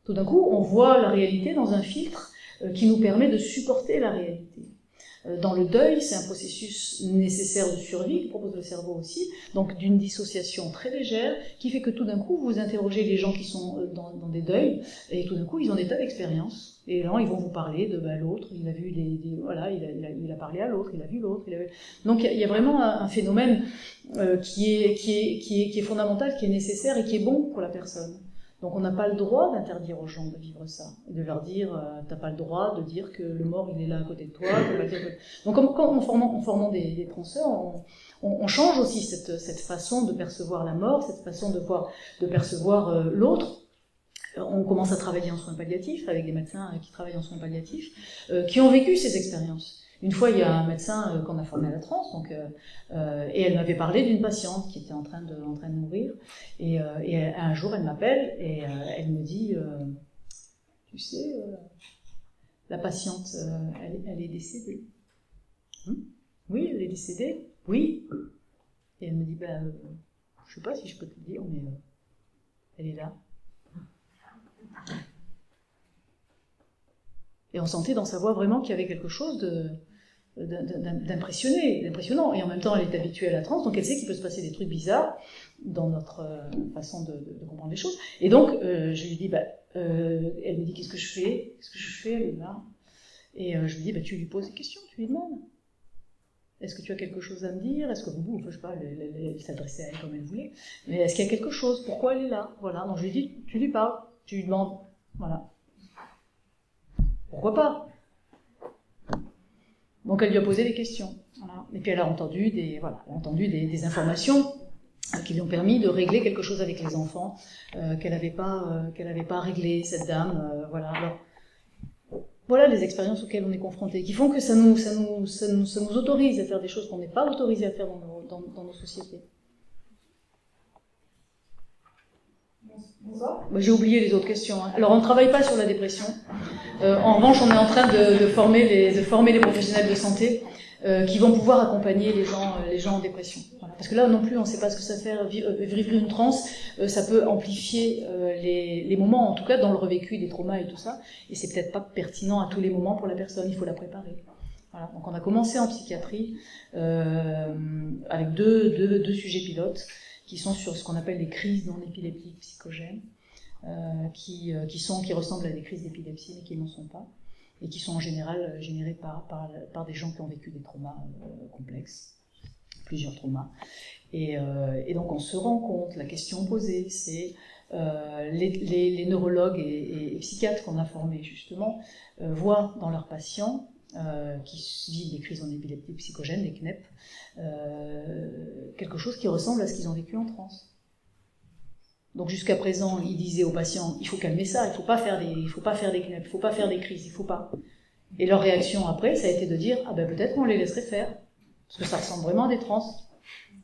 Tout d'un coup, on voit la réalité dans un filtre qui nous permet de supporter la réalité. Euh, dans le deuil, c'est un processus nécessaire de survie que propose le cerveau aussi, donc d'une dissociation très légère qui fait que tout d'un coup vous interrogez les gens qui sont euh, dans, des deuils et tout d'un coup ils ont des tas d'expériences et là ils vont vous parler de bah, l'autre, il a vu des, voilà, il a, il, a, parlé à l'autre, il a vu l'autre, donc il y, a vraiment un, phénomène euh, qui, est, qui, est, qui, est, qui est fondamental, qui est nécessaire et qui est bon pour la personne. Donc on n'a pas le droit d'interdire aux gens de vivre ça, et de leur dire, euh, t'as pas le droit de dire que le mort il est là à côté de toi. Donc en, formant, des, des on, change aussi cette, cette, façon de percevoir la mort, cette façon de voir, de percevoir euh, l'autre. Euh, on commence à travailler en soins palliatifs avec des médecins qui travaillent en soins palliatifs, qui ont vécu ces expériences. Une fois, il y a un médecin euh, qu'on a formé à la transe, donc, euh, euh, et elle m'avait parlé d'une patiente qui était en train de, mourir. Et, un jour, elle m'appelle et elle me dit, tu sais, la patiente, elle, est décédée. Hum oui, elle est décédée. Oui. Et elle me dit, ben, je sais pas si je peux te le dire, mais elle est là. Et on sentait dans sa voix vraiment qu'il y avait quelque chose de, d'impressionner, d'impressionnant. Et en même temps, elle est habituée à la transe, donc elle sait qu'il peut se passer des trucs bizarres dans notre euh, façon de, comprendre les choses. Et donc, euh, je lui dis, bah, euh, elle me dit, qu'est-ce que je fais? Qu'est-ce que je fais Elle est là. Et je lui dis, bah, tu lui poses des questions, tu lui demandes. Est-ce que tu as quelque chose à me dire? Est-ce que vous, enfin, je sais pas, elle, s'adressait à elle comme elle voulait, mais est-ce qu'il y a quelque chose? Pourquoi elle est là? Voilà. Donc je lui dis, tu lui parles, tu lui demandes. Voilà. Pourquoi pas? Donc elle lui a posé des questions. Et puis elle a entendu des, voilà, entendu des, informations qui lui ont permis de régler quelque chose avec les enfants euh, qu'elle n'avait pas, euh, qu'elle n'avait pas réglé cette dame. Euh, voilà. Alors, voilà les expériences auxquelles on est confronté, qui font que ça nous, ça nous, ça nous, ça nous autorise à faire des choses qu'on n'est pas autorisé à faire dans nos, dans nos sociétés. Bah, j'ai oublié les autres questions. Hein. Alors, on ne travaille pas sur la dépression. Euh, en revanche, on est en train de, former, les, professionnels de santé euh, qui vont pouvoir accompagner les gens, euh, en dépression. Parce que là non plus, on ne sait pas ce que ça fait vivre une transe. ça peut amplifier les, moments, en tout cas dans le revécu des traumas et tout ça. Et c'est peut-être pas pertinent à tous les moments pour la personne. Il faut la préparer. Donc, on a commencé en psychiatrie avec deux sujets pilotes qui sont sur ce qu'on appelle les crises non épileptiques psychogènes, euh, qui, euh, qui, sont, qui ressemblent à des crises d'épilepsie mais qui n'en sont pas, et qui sont en général euh, générées par, par, des gens qui ont vécu des traumas complexes, plusieurs traumas. Et, et, donc on se rend compte, la question posée, c'est les, les, neurologues et, psychiatres qu'on a formés justement voient dans leurs patients euh, qui vivent des crises en épilepsie psychogène, des CNEP, euh, quelque chose qui ressemble à ce qu'ils ont vécu en transe. Donc jusqu'à présent, ils disaient aux patients, il faut calmer ça, il faut pas faire des, il faut pas faire des CNEP, il faut pas faire des crises, il faut pas. Et leur réaction après, ça a été de dire, ah ben peut-être qu'on les laisserait faire, parce que ça ressemble vraiment à des trans.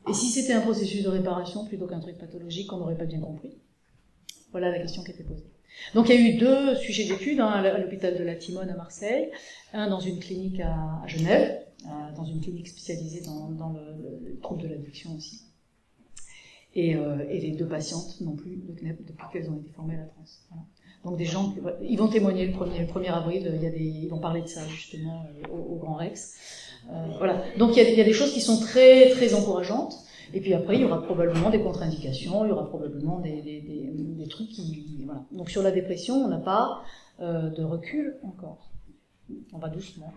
Et si c'était un processus de réparation plutôt qu'un truc pathologique qu'on n'aurait pas bien compris Voilà la question qui était posée. Donc il y a eu deux sujets d'études, hein, à l'hôpital de la Timone à Marseille, un dans une clinique à, Genève, euh, dans une clinique spécialisée dans, le, trouble de l'addiction aussi. Euh, et, les deux patientes non plus de CNEP depuis qu'elles ont été formées à la trans. Donc des gens, ils vont témoigner le 1er, avril, il y a des, ils vont parler de ça justement euh, au, Grand Rex. voilà. Donc il y, a des choses qui sont très très encourageantes. Et puis après, il y aura probablement des contre-indications, il y aura probablement des, des, des, trucs qui... Voilà. Donc sur la dépression, on n'a pas de recul encore. On va doucement.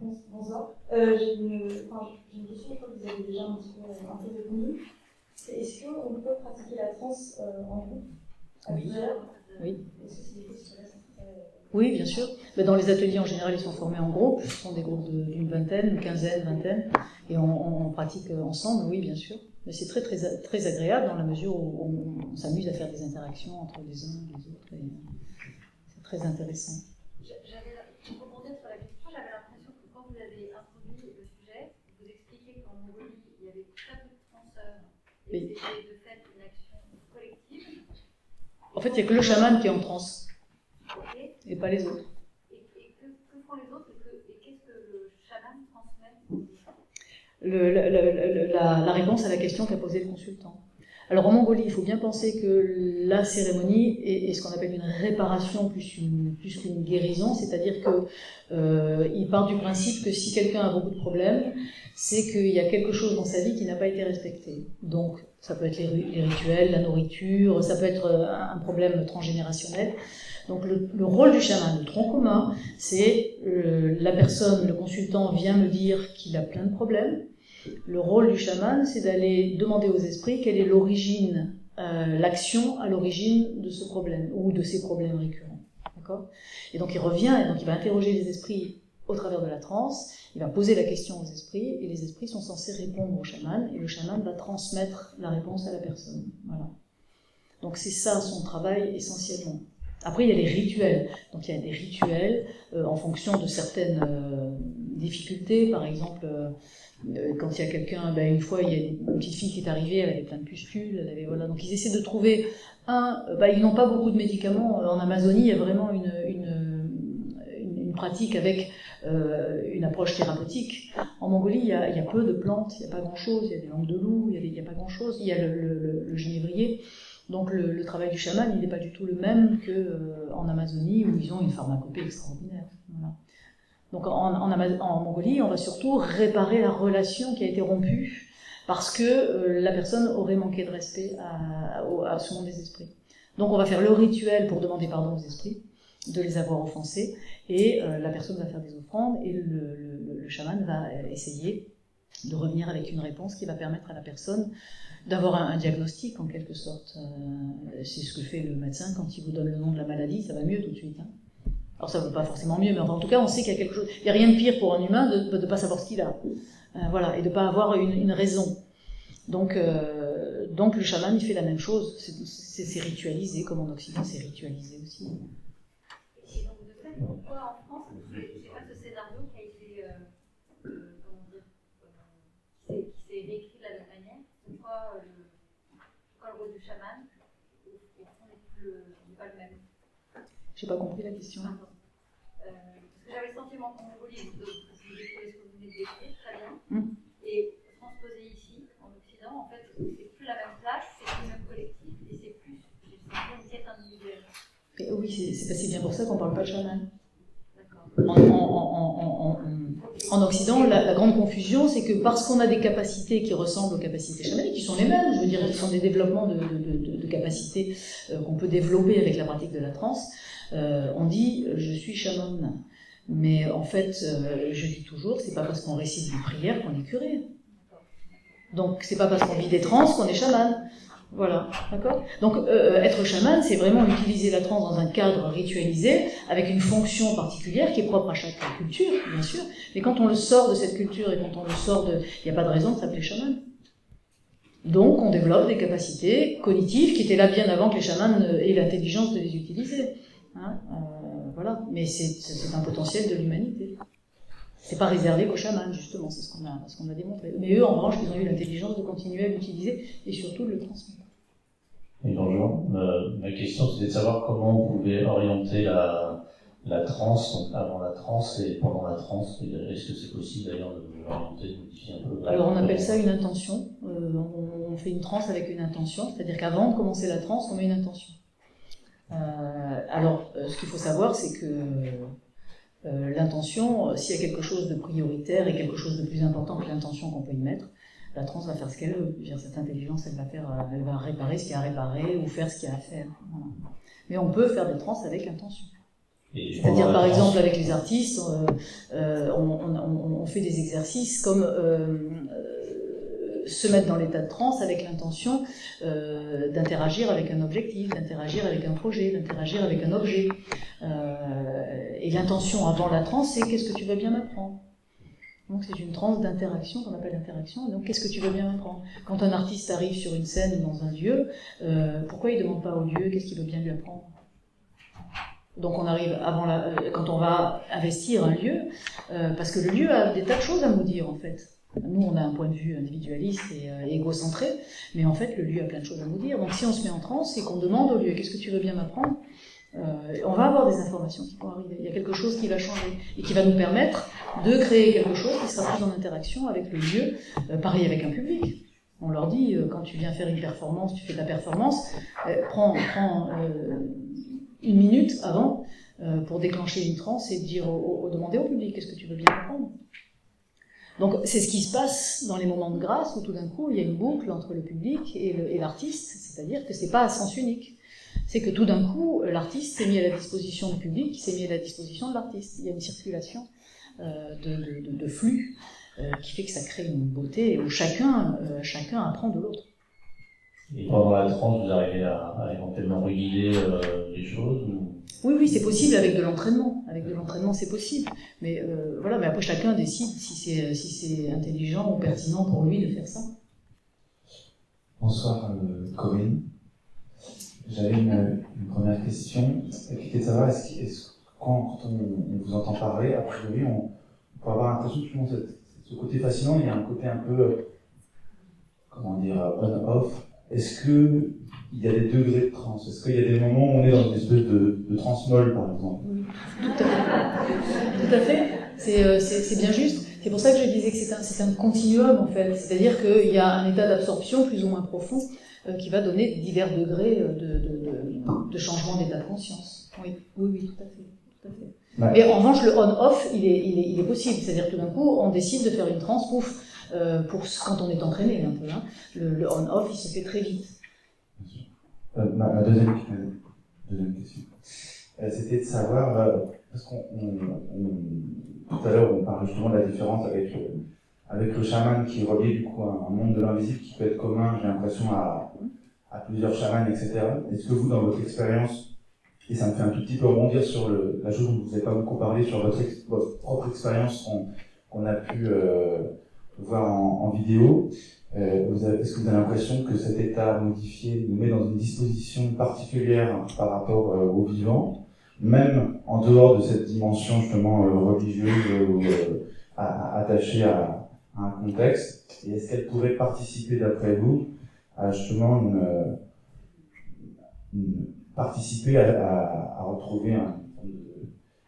Bonsoir. Euh, j'ai une, enfin, une, question, je crois que vous avez déjà un, petit peu, un peu répondu. Est-ce qu'on peut pratiquer la transe euh, en groupe? Oui. Oui. Oui, bien sûr. Mais dans les ateliers, en général, ils sont formés en groupe. Ce sont des groupes d'une vingtaine, une quinzaine, vingtaine. Et on, on, pratique ensemble, oui, bien sûr. Mais c'est très, très, très agréable dans la mesure où on, s'amuse à faire des interactions entre les uns et les autres. C'est très intéressant. En fait, il n'y a que le chaman qui est en transe. Et pas les autres. Et, que, font les autres et qu'est-ce que le chaman transmet? La, réponse à la question qu'a posée le consultant. Alors en Mongolie, il faut bien penser que la cérémonie est, ce qu'on appelle une réparation plus plus qu'une guérison, c'est-à-dire que euh, il part du principe que si quelqu'un a beaucoup de problèmes, c'est qu'il y a quelque chose dans sa vie qui n'a pas été respecté. Donc ça peut être les, rituels, la nourriture, ça peut être euh, un problème transgénérationnel. Donc le, rôle du chaman, le tronc commun, c'est euh, la personne, le consultant vient me dire qu'il a plein de problèmes. Le rôle du chaman, c'est d'aller demander aux esprits quelle est l'origine, euh, l'action à l'origine de ce problème ou de ces problèmes récurrents. D'accord? Et donc il revient et donc il va interroger les esprits au travers de la transe, il va poser la question aux esprits et les esprits sont censés répondre au chaman et le chaman va transmettre la réponse à la personne. Voilà. Donc c'est ça son travail essentiellement. Après, il y a les rituels. Donc, il y a des rituels euh, en fonction de certaines euh, difficultés. Par exemple, euh, quand il y a quelqu'un, ben, une fois, il y a une petite fille qui est arrivée, elle avait plein de pustules. Elle avait, voilà. Donc, ils essaient de trouver un. Ben, ils n'ont pas beaucoup de médicaments. En Amazonie, il y a vraiment une, une, pratique avec une approche thérapeutique. En Mongolie, il y, a, peu de plantes, il n'y a pas grand-chose. Il y a des langues de loup, il n'y a, pas grand-chose. Il y a le, le, le. Donc le, travail du chaman, il n'est pas du tout le même qu'en euh, Amazonie où ils ont une pharmacopée extraordinaire. Donc en, Mongolie, on va surtout réparer la relation qui a été rompue parce que euh, la personne aurait manqué de respect à, à, ce monde des esprits. Donc on va faire le rituel pour demander pardon aux esprits de les avoir offensés et euh, la personne va faire des offrandes et le, le, le chaman va essayer de revenir avec une réponse qui va permettre à la personne d'avoir un, diagnostic en quelque sorte. Euh, c'est ce que fait le médecin quand il vous donne le nom de la maladie, ça va mieux tout de suite. Hein. Alors ça ne va pas forcément mieux, mais en tout cas on sait qu'il y a quelque chose. Il n'y a rien de pire pour un humain de ne pas savoir ce qu'il a. Euh, voilà, et de ne pas avoir une, raison. Donc, euh, donc le chaman il fait la même chose. C'est ritualisé, comme en Occident c'est ritualisé aussi. Et donc de fait, pourquoi en France, c'est pas ce scénario qui a été, comment dire, qui s'est décrit pourquoi le, pourquoi le rôle du chaman, au, fond, n'est pas le même J'ai pas compris la question. Euh, parce que j'avais le sentiment Mongolie, vous décrivez ce que vous venez de décrire, très bien, mm. et transposé ici, en Occident, en fait, c'est plus la même place, c'est plus le même collectif, et c'est plus, une quête individuelle. oui, c'est bien pour ça qu'on ne parle pas de chaman. En, en, en, en, Occident, la, grande confusion, c'est que parce qu'on a des capacités qui ressemblent aux capacités chamaniques, qui sont les mêmes, je veux dire, qui sont des développements de, de, de, capacités euh, qu'on peut développer avec la pratique de la transe, euh, on dit je suis chaman. Mais en fait, euh, je dis toujours, c'est pas parce qu'on récite des prières qu'on est curé. Donc c'est pas parce qu'on vit des trans qu'on est chaman. Voilà, d'accord? Donc euh, être chaman, c'est vraiment utiliser la transe dans un cadre ritualisé, avec une fonction particulière qui est propre à chaque culture, bien sûr. Mais quand on le sort de cette culture et quand on le sort de... Il n'y a pas de raison de s'appeler chaman. Donc on développe des capacités cognitives qui étaient là bien avant que les chamans aient l'intelligence de les utiliser. Hein euh, voilà, mais c'est un potentiel de l'humanité. C'est pas réservé qu'aux chamans, justement, c'est ce qu'on a, ce qu'on a démontré. Mais eux, en revanche, ils ont eu l'intelligence de continuer à l'utiliser et surtout de le transmettre. Et bonjour. ma question, c'était de savoir comment on pouvait orienter la, la transe, donc avant la transe et pendant la transe. Est-ce que c'est possible d'ailleurs de l'orienter, de modifier un peu Alors on appelle ça une intention. Euh, on, fait une transe avec une intention, c'est-à-dire qu'avant de commencer la transe, on met une intention. Euh, alors, euh, ce qu'il faut savoir, c'est que l'intention, s'il y a quelque chose de prioritaire et quelque chose de plus important que l'intention qu'on peut y mettre, la transe va faire ce qu'elle veut. cette intelligence, elle va, faire, elle va réparer ce qu'il y a à réparer ou faire ce qu'il y a à faire. Mais on peut faire des trans avec intention. C'est-à-dire, par exemple, avec les artistes, euh, on, fait des exercices comme euh, euh, se mettre dans l'état de transe avec l'intention d'interagir avec un objectif, d'interagir avec un projet, d'interagir avec un objet. et l'intention avant la transe, c'est qu'est-ce que tu veux bien m'apprendre? Donc c'est une transe d'interaction qu'on appelle interaction. Donc qu'est-ce que tu veux bien apprendre Quand un artiste arrive sur une scène dans un lieu, pourquoi il ne demande pas au lieu qu'est-ce qu'il veut bien lui apprendre? Donc on arrive avant la, euh, quand on va investir un lieu, euh, parce que le lieu a des tas de choses à nous dire en fait. Nous, on a un point de vue individualiste et euh, égocentré, mais en fait, le lieu a plein de choses à nous dire. Donc si on se met en transe et qu'on demande au lieu qu'est-ce que tu veux bien m'apprendre, on va avoir des informations qui vont arriver. Il y a quelque chose qui va changer et qui va nous permettre de créer quelque chose qui sera plus en interaction avec le lieu, pareil avec un public. On leur dit, quand tu viens faire une performance, tu fais ta performance, prends, une minute avant euh, pour déclencher une transe et dire au, demander au public qu'est-ce que tu veux bien apprendre? Donc c'est ce qui se passe dans les moments de grâce où tout d'un coup il y a une boucle entre le public et l'artiste, c'est-à-dire que c'est pas à sens unique. C'est que tout d'un coup l'artiste s'est mis à la disposition du public, s'est mis à la disposition de l'artiste. Il y a une circulation euh, de, flux euh, qui fait que ça crée une beauté où chacun, chacun apprend de l'autre. Et pendant la transe, vous arrivez à, éventuellement euh, les choses Oui, oui, c'est possible avec de l'entraînement. Avec de l'entraînement, c'est possible. Mais euh, voilà, mais après chacun décide si c'est si intelligent ou pertinent pour lui de faire ça. Bonsoir, euh, Corinne. J'avais une, première question qui était de savoir est-ce, est quand, on, on, vous entend parler, a priori, on, on peut avoir l'impression que ce côté fascinant, il y a un côté un peu comment dire, on-off, est-ce qu'il y a des degrés de trans Est-ce qu'il y a des moments où on est dans une espèce de, de trans molle, par exemple? Tout à fait. Tout à fait. Euh, c'est bien juste. C'est pour ça que je disais que c'est un, un, continuum, en fait. C'est-à-dire qu'il y a un état d'absorption plus ou moins profond euh, qui va donner divers degrés euh, de, de, de changement d'état de conscience. Oui, oui, oui, tout à fait. Tout à fait. Mais en revanche, le on-off, il est, il, est, il est possible. C'est-à-dire que tout d'un coup, on décide de faire une trans, pouf, euh, pour quand on est entraîné un peu. Hein. Le, on-off, il se fait très vite. Euh, ma, deuxième, deuxième, question, euh, c'était de savoir, parce qu'on tout à l'heure on parlait justement de la différence avec avec le chaman qui relie du coup un, monde de l'invisible qui peut être commun, j'ai l'impression, à, à plusieurs chamans, etc. Est-ce que vous, dans votre expérience, et ça me fait un tout petit peu rebondir sur le, la chose dont vous n'avez pas beaucoup parlé, sur votre, propre expérience qu'on a pu euh, voir en vidéo. Euh, Est-ce que vous avez l'impression que cet état modifié nous met dans une disposition particulière par rapport euh, au vivant, même en dehors de cette dimension justement euh, religieuse ou attachée à, un contexte? Et est-ce qu'elle pourrait participer, d'après vous, à justement participer à, retrouver un,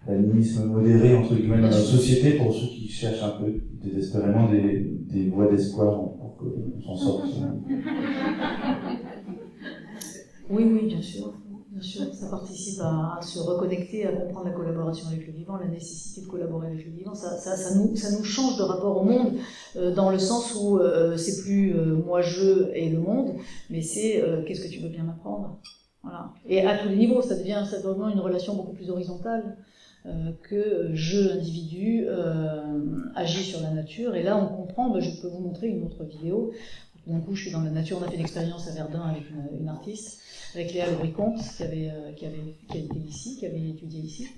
l'animisme modéré entre guillemets dans la société pour ceux qui cherchent un peu désespérément des, voies d'espoir qu'on sorte. Oui, oui, bien sûr. Bien sûr, ça participe à, se reconnecter, à comprendre la collaboration avec le vivant, la nécessité de collaborer avec le vivant. Ça, ça, nous, ça nous change de rapport au monde, euh, dans le sens où euh, c'est plus euh, moi je et le monde, mais c'est qu'est-ce que tu veux bien m'apprendre. Voilà. Et à tous les niveaux, ça devient, ça une relation beaucoup plus horizontale. Euh, que je, individu, euh, agis sur la nature. Et là, on comprend, bah, je peux vous montrer une autre vidéo. D'un coup, je suis dans la nature, on a fait une expérience à Verdun avec une, artiste, avec Léa Lebricomte, qui avait, euh, qui avait qui ici, qui avait étudié ici.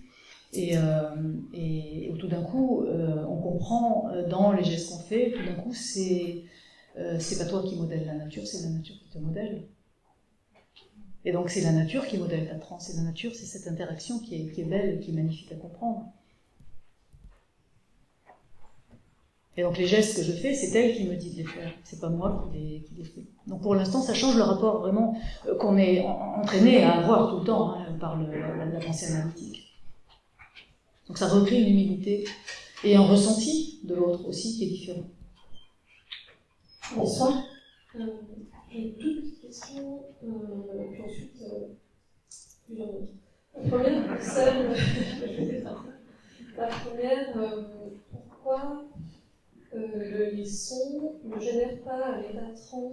Et, et, tout d'un coup, on comprend dans les gestes qu'on fait, tout d'un coup, c'est c'est pas toi qui modèle la nature, c'est la nature qui te modèle. Et donc c'est la nature qui modèle la transe, et la nature c'est cette interaction qui est, qui est belle, qui est magnifique à comprendre. Et donc les gestes que je fais, c'est elle qui me dit de les faire, c'est pas moi qui les, qui les fais. Donc pour l'instant, ça change le rapport vraiment euh, qu'on est entraîné à avoir tout le temps hein, par le, la, pensée analytique. Donc ça recrée une humilité et un ressenti de l'autre aussi qui est différent. Bonsoir. J'ai deux petites questions, euh, puis ensuite euh, plusieurs autres. La première, celle. La première, euh, pourquoi euh, les sons ne génèrent pas un état trans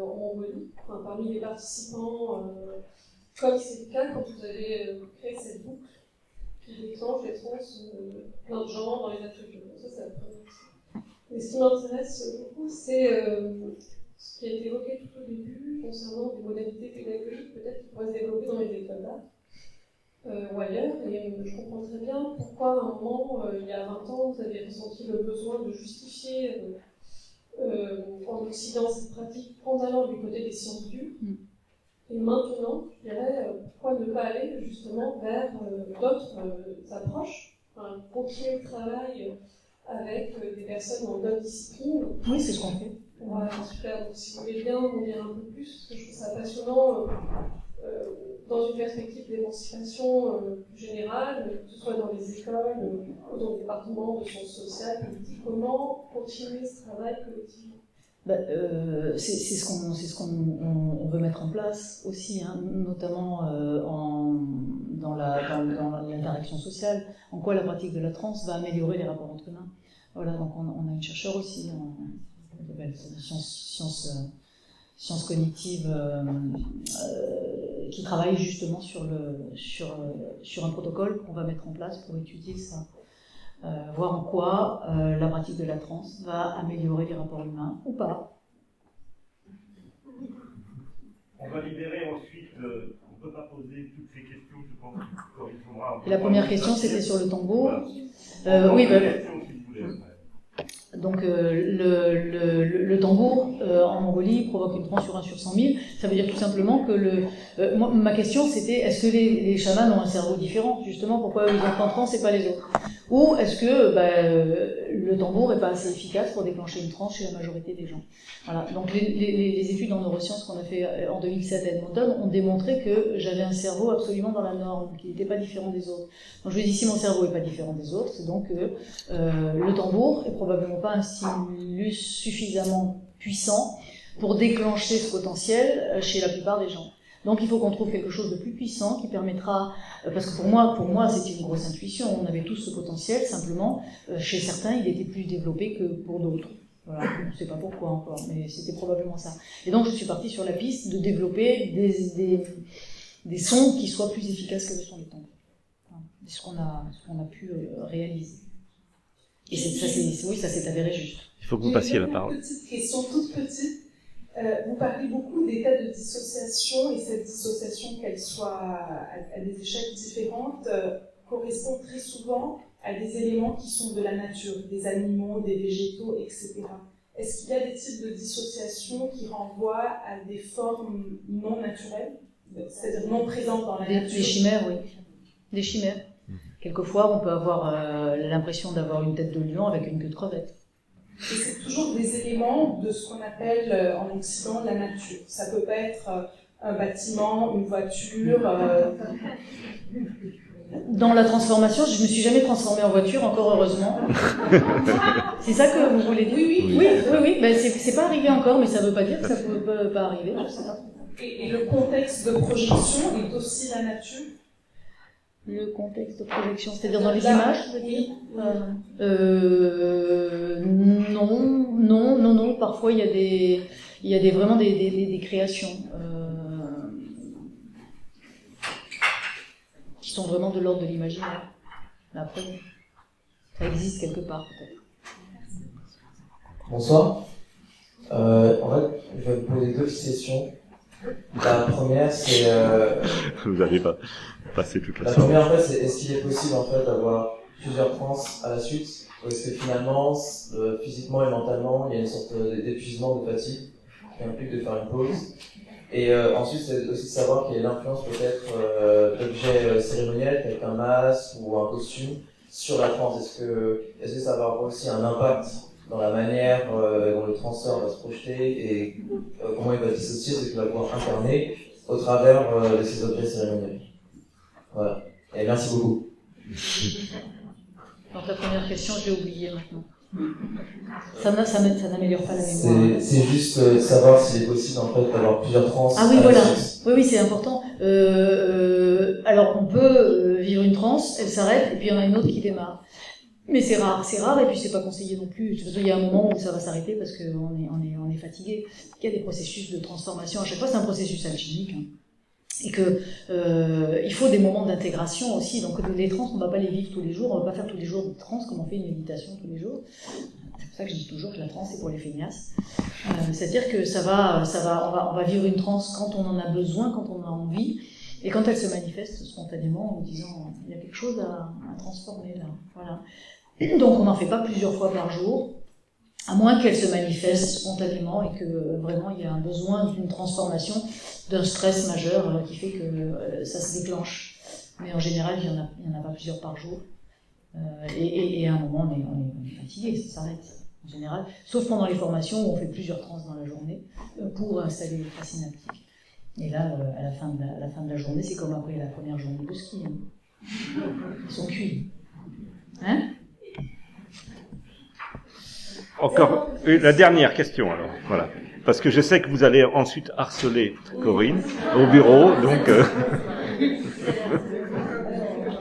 en Mongolie enfin, Parmi les participants, comme c'est le cas quand vous avez créé cette boucle qui déclenche les trans plein de gens dans les ateliers. ça, c'est la première chose. Mais ce qui m'intéresse beaucoup, c'est ce qui a été évoqué tout au début concernant des modalités pédagogiques peut-être qui pourraient se développer dans les écoles d'art euh, ou ailleurs. Et euh, je comprends très bien pourquoi, à un moment, euh, il y a 20 ans, vous avez ressenti le besoin de justifier en Occident cette pratique en allant du côté des sciences dures. Mm. Et maintenant, je dirais, pourquoi ne pas aller justement vers d'autres approches, enfin, continuer le travail avec des personnes en d'autres disciplines. Oui, c'est ce qu'on fait. Si vous voulez bien m'en dire un peu plus, parce que je trouve ça passionnant euh, dans une perspective d'émancipation euh, plus générale, que ce soit dans les écoles euh, ou dans le département de sciences sociales, comment continuer ce travail collectif bah, euh, c'est ce qu'on ce qu'on on, veut mettre en place aussi, hein, notamment euh, en, dans l'interaction sociale. En quoi la pratique de la transe va améliorer les rapports entre humains. Voilà, donc on, on a une chercheure aussi en, sciences, sciences sciences cognitives euh, euh, qui travaillent justement sur, le, sur, euh, sur un protocole qu'on va mettre en place pour étudier ça. voir en quoi la pratique de la transe va améliorer les rapports humains ou pas. On va libérer ensuite, on ne peut pas poser toutes ces questions, je pense La première question, c'était sur le tambour. oui, bah, donc euh, le, tambour euh, en Mongolie provoque une transe sur 1 sur 100 000. Ça veut dire tout simplement que le. Euh, ma question c'était est-ce que les, chamans ont un cerveau différent Justement, pourquoi ils en transe et pas les autres? Ou est-ce que bah, le tambour est pas assez efficace pour déclencher une transe chez la majorité des gens? Voilà. Donc les, les, les études en neurosciences qu'on a fait en 2007 à Edmonton ont démontré que j'avais un cerveau absolument dans la norme, qui n'était pas différent des autres. Donc je me dis si mon cerveau est pas différent des autres, c'est donc que le tambour est probablement pas un stimulus suffisamment puissant pour déclencher ce potentiel euh, chez la plupart des gens. Donc il faut qu'on trouve quelque chose de plus puissant qui permettra, euh, parce que pour moi, pour moi, c'était une grosse intuition. On avait tous ce potentiel, simplement euh, chez certains, il était plus développé que pour d'autres. Voilà, on ne sait pas pourquoi encore, mais c'était probablement ça. Et donc je suis partie sur la piste de développer des, des, des sons qui soient plus efficaces que le son du tambour. C'est ce qu'on a, ce qu'on a pu réaliser. Et ça, oui, ça s'est avéré juste. Il faut que vous passiez la parole. Une petite question toute petite. Euh, vous parlez beaucoup d'états de dissociation et cette dissociation, qu'elle soit à, des échelles différentes, euh, correspond très souvent à des éléments qui sont de la nature, des animaux, des végétaux, etc. Est-ce qu'il y a des types de dissociation qui renvoient à des formes non naturelles, c'est-à-dire non présentes dans la nature? Des chimères, oui. Des chimères. Quelquefois, on peut avoir euh, l'impression d'avoir une tête de lion avec une queue de crevette. Et c'est toujours des éléments de ce qu'on appelle euh, en Occident la nature. Ça peut pas être euh, un bâtiment, une voiture. Dans la transformation, je me suis jamais transformée en voiture, encore heureusement. c'est ça que vous voulez dire? Oui, oui, oui, oui, oui. Ben, c'est pas arrivé encore, mais ça veut pas dire que ça peut pas arriver. Je sais pas. et le contexte de projection est aussi la nature? Le contexte de projection, c'est-à-dire dans les images, euh, euh, Non, non, non, non. Parfois, il y a des, il y a des vraiment des, des, des créations euh, qui sont vraiment de l'ordre de l'imaginaire. Après, ça existe quelque part peut-être. Bonsoir. Euh, en fait, je vais vous poser deux questions. La première, c'est. Euh... Vous n'allez pas passer toute la, la première, en fait, c'est est-ce qu'il est possible en fait d'avoir plusieurs trans à la suite? Ou est-ce que finalement, euh, physiquement et mentalement, il y a une sorte d'épuisement, de fatigue qui implique de faire une pause? Et euh, ensuite, c'est aussi de savoir quelle est l'influence peut-être d'objets cérémoniels, tels qu'un masque ou un costume, sur la trans. Est-ce que, est-ce que ça va avoir aussi un impact dans la manière euh, dont le transfert va se projeter et euh, comment il va dissocier ce qu'il va pouvoir incarner au travers euh, de ces objets cérémoniels. Voilà. Et merci beaucoup. Alors ta première question, j'ai oublié maintenant. Ça, n'améliore pas la mémoire. C'est juste savoir s'il est possible en fait d'avoir plusieurs trans. Ah oui, voilà. Oui, oui, c'est important. Euh, alors on peut vivre une transe, elle s'arrête, et puis il y en a une autre qui démarre. Mais c'est rare, c'est rare, et puis c'est pas conseillé non plus. Il y a un moment où ça va s'arrêter parce qu'on est, fatigué. Il y a des processus de transformation. À chaque fois, c'est un processus alchimique. Hein. Et que euh, il faut des moments d'intégration aussi. Donc les trans, on va pas les vivre tous les jours. On va pas faire tous les jours de trans comme on fait une méditation tous les jours. C'est pour ça que je dis toujours que la transe c'est pour les feignasses. Euh, C'est-à-dire que ça va, ça va, on va, vivre une transe quand on en a besoin, quand on a envie. Et quand elle se manifeste spontanément en disant il y a quelque chose à, à transformer là, voilà. Donc on n'en fait pas plusieurs fois par jour, à moins qu'elle se manifeste spontanément et que vraiment il y a un besoin d'une transformation, d'un stress majeur euh, qui fait que euh, ça se déclenche. Mais en général, il n'y en, a, pas plusieurs par jour. Euh, et, à un moment, on est, fatigué, ça s'arrête en général. Sauf pendant les formations où on fait plusieurs trans dans la journée pour installer les synaptiques. Et là, à la fin de la, la, fin de la journée, c'est comme après la première journée de ski. Hein. Ils sont cuits. Hein? Encore la dernière question alors. Voilà. Parce que je sais que vous allez ensuite harceler Corinne au bureau, donc. Euh...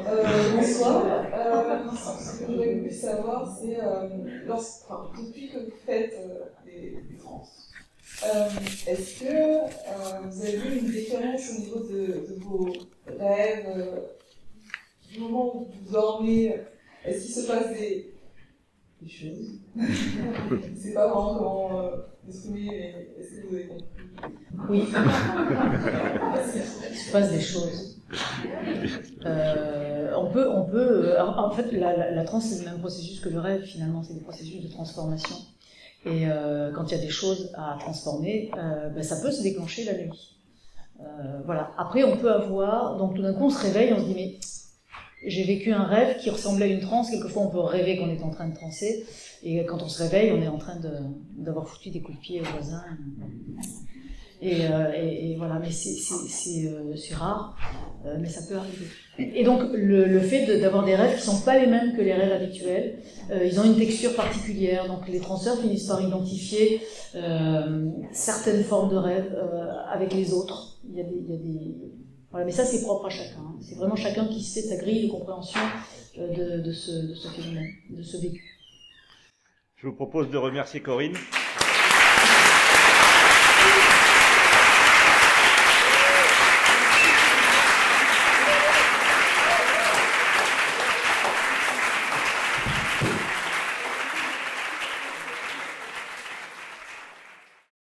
euh, bonsoir. Euh, ce que j'aurais voulu savoir, c'est euh, enfin, depuis que vous faites des, des trans, est-ce que vous avez vu une différence au niveau de vos rêves, du moment où vous dormez Est-ce qu'il se passe des des choses. c'est pas vraiment comment euh, exprimer, mais est-ce que vous avez compris Oui. Il se passe des choses. Euh, on peut, on peut. Euh, en fait, la, la, la trans c'est le même processus que le rêve. Finalement, c'est des processus de transformation. Et euh, quand il y a des choses à transformer, ben, ça peut se déclencher la nuit. Voilà. Après, on peut avoir. Donc, tout d'un coup, on se réveille, on se dit mais j'ai vécu un rêve qui ressemblait à une transe. Quelquefois, on peut rêver qu'on est en train de transer. Et quand on se réveille, on est en train d'avoir foutu des coups de pied aux voisins. Et, euh, voilà, mais c'est euh, rare, euh, mais ça peut arriver. Et donc, le, fait d'avoir de, des rêves qui sont pas les mêmes que les rêves habituels, ils ont une texture particulière. Donc, les transeurs finissent par identifier certaines formes de rêves avec les autres. Il y a des voilà, mais ça, c'est propre à chacun. Hein. C'est vraiment chacun qui sait sa grille de compréhension de, de, ce, de ce phénomène, de ce vécu. Je vous propose de remercier Corinne.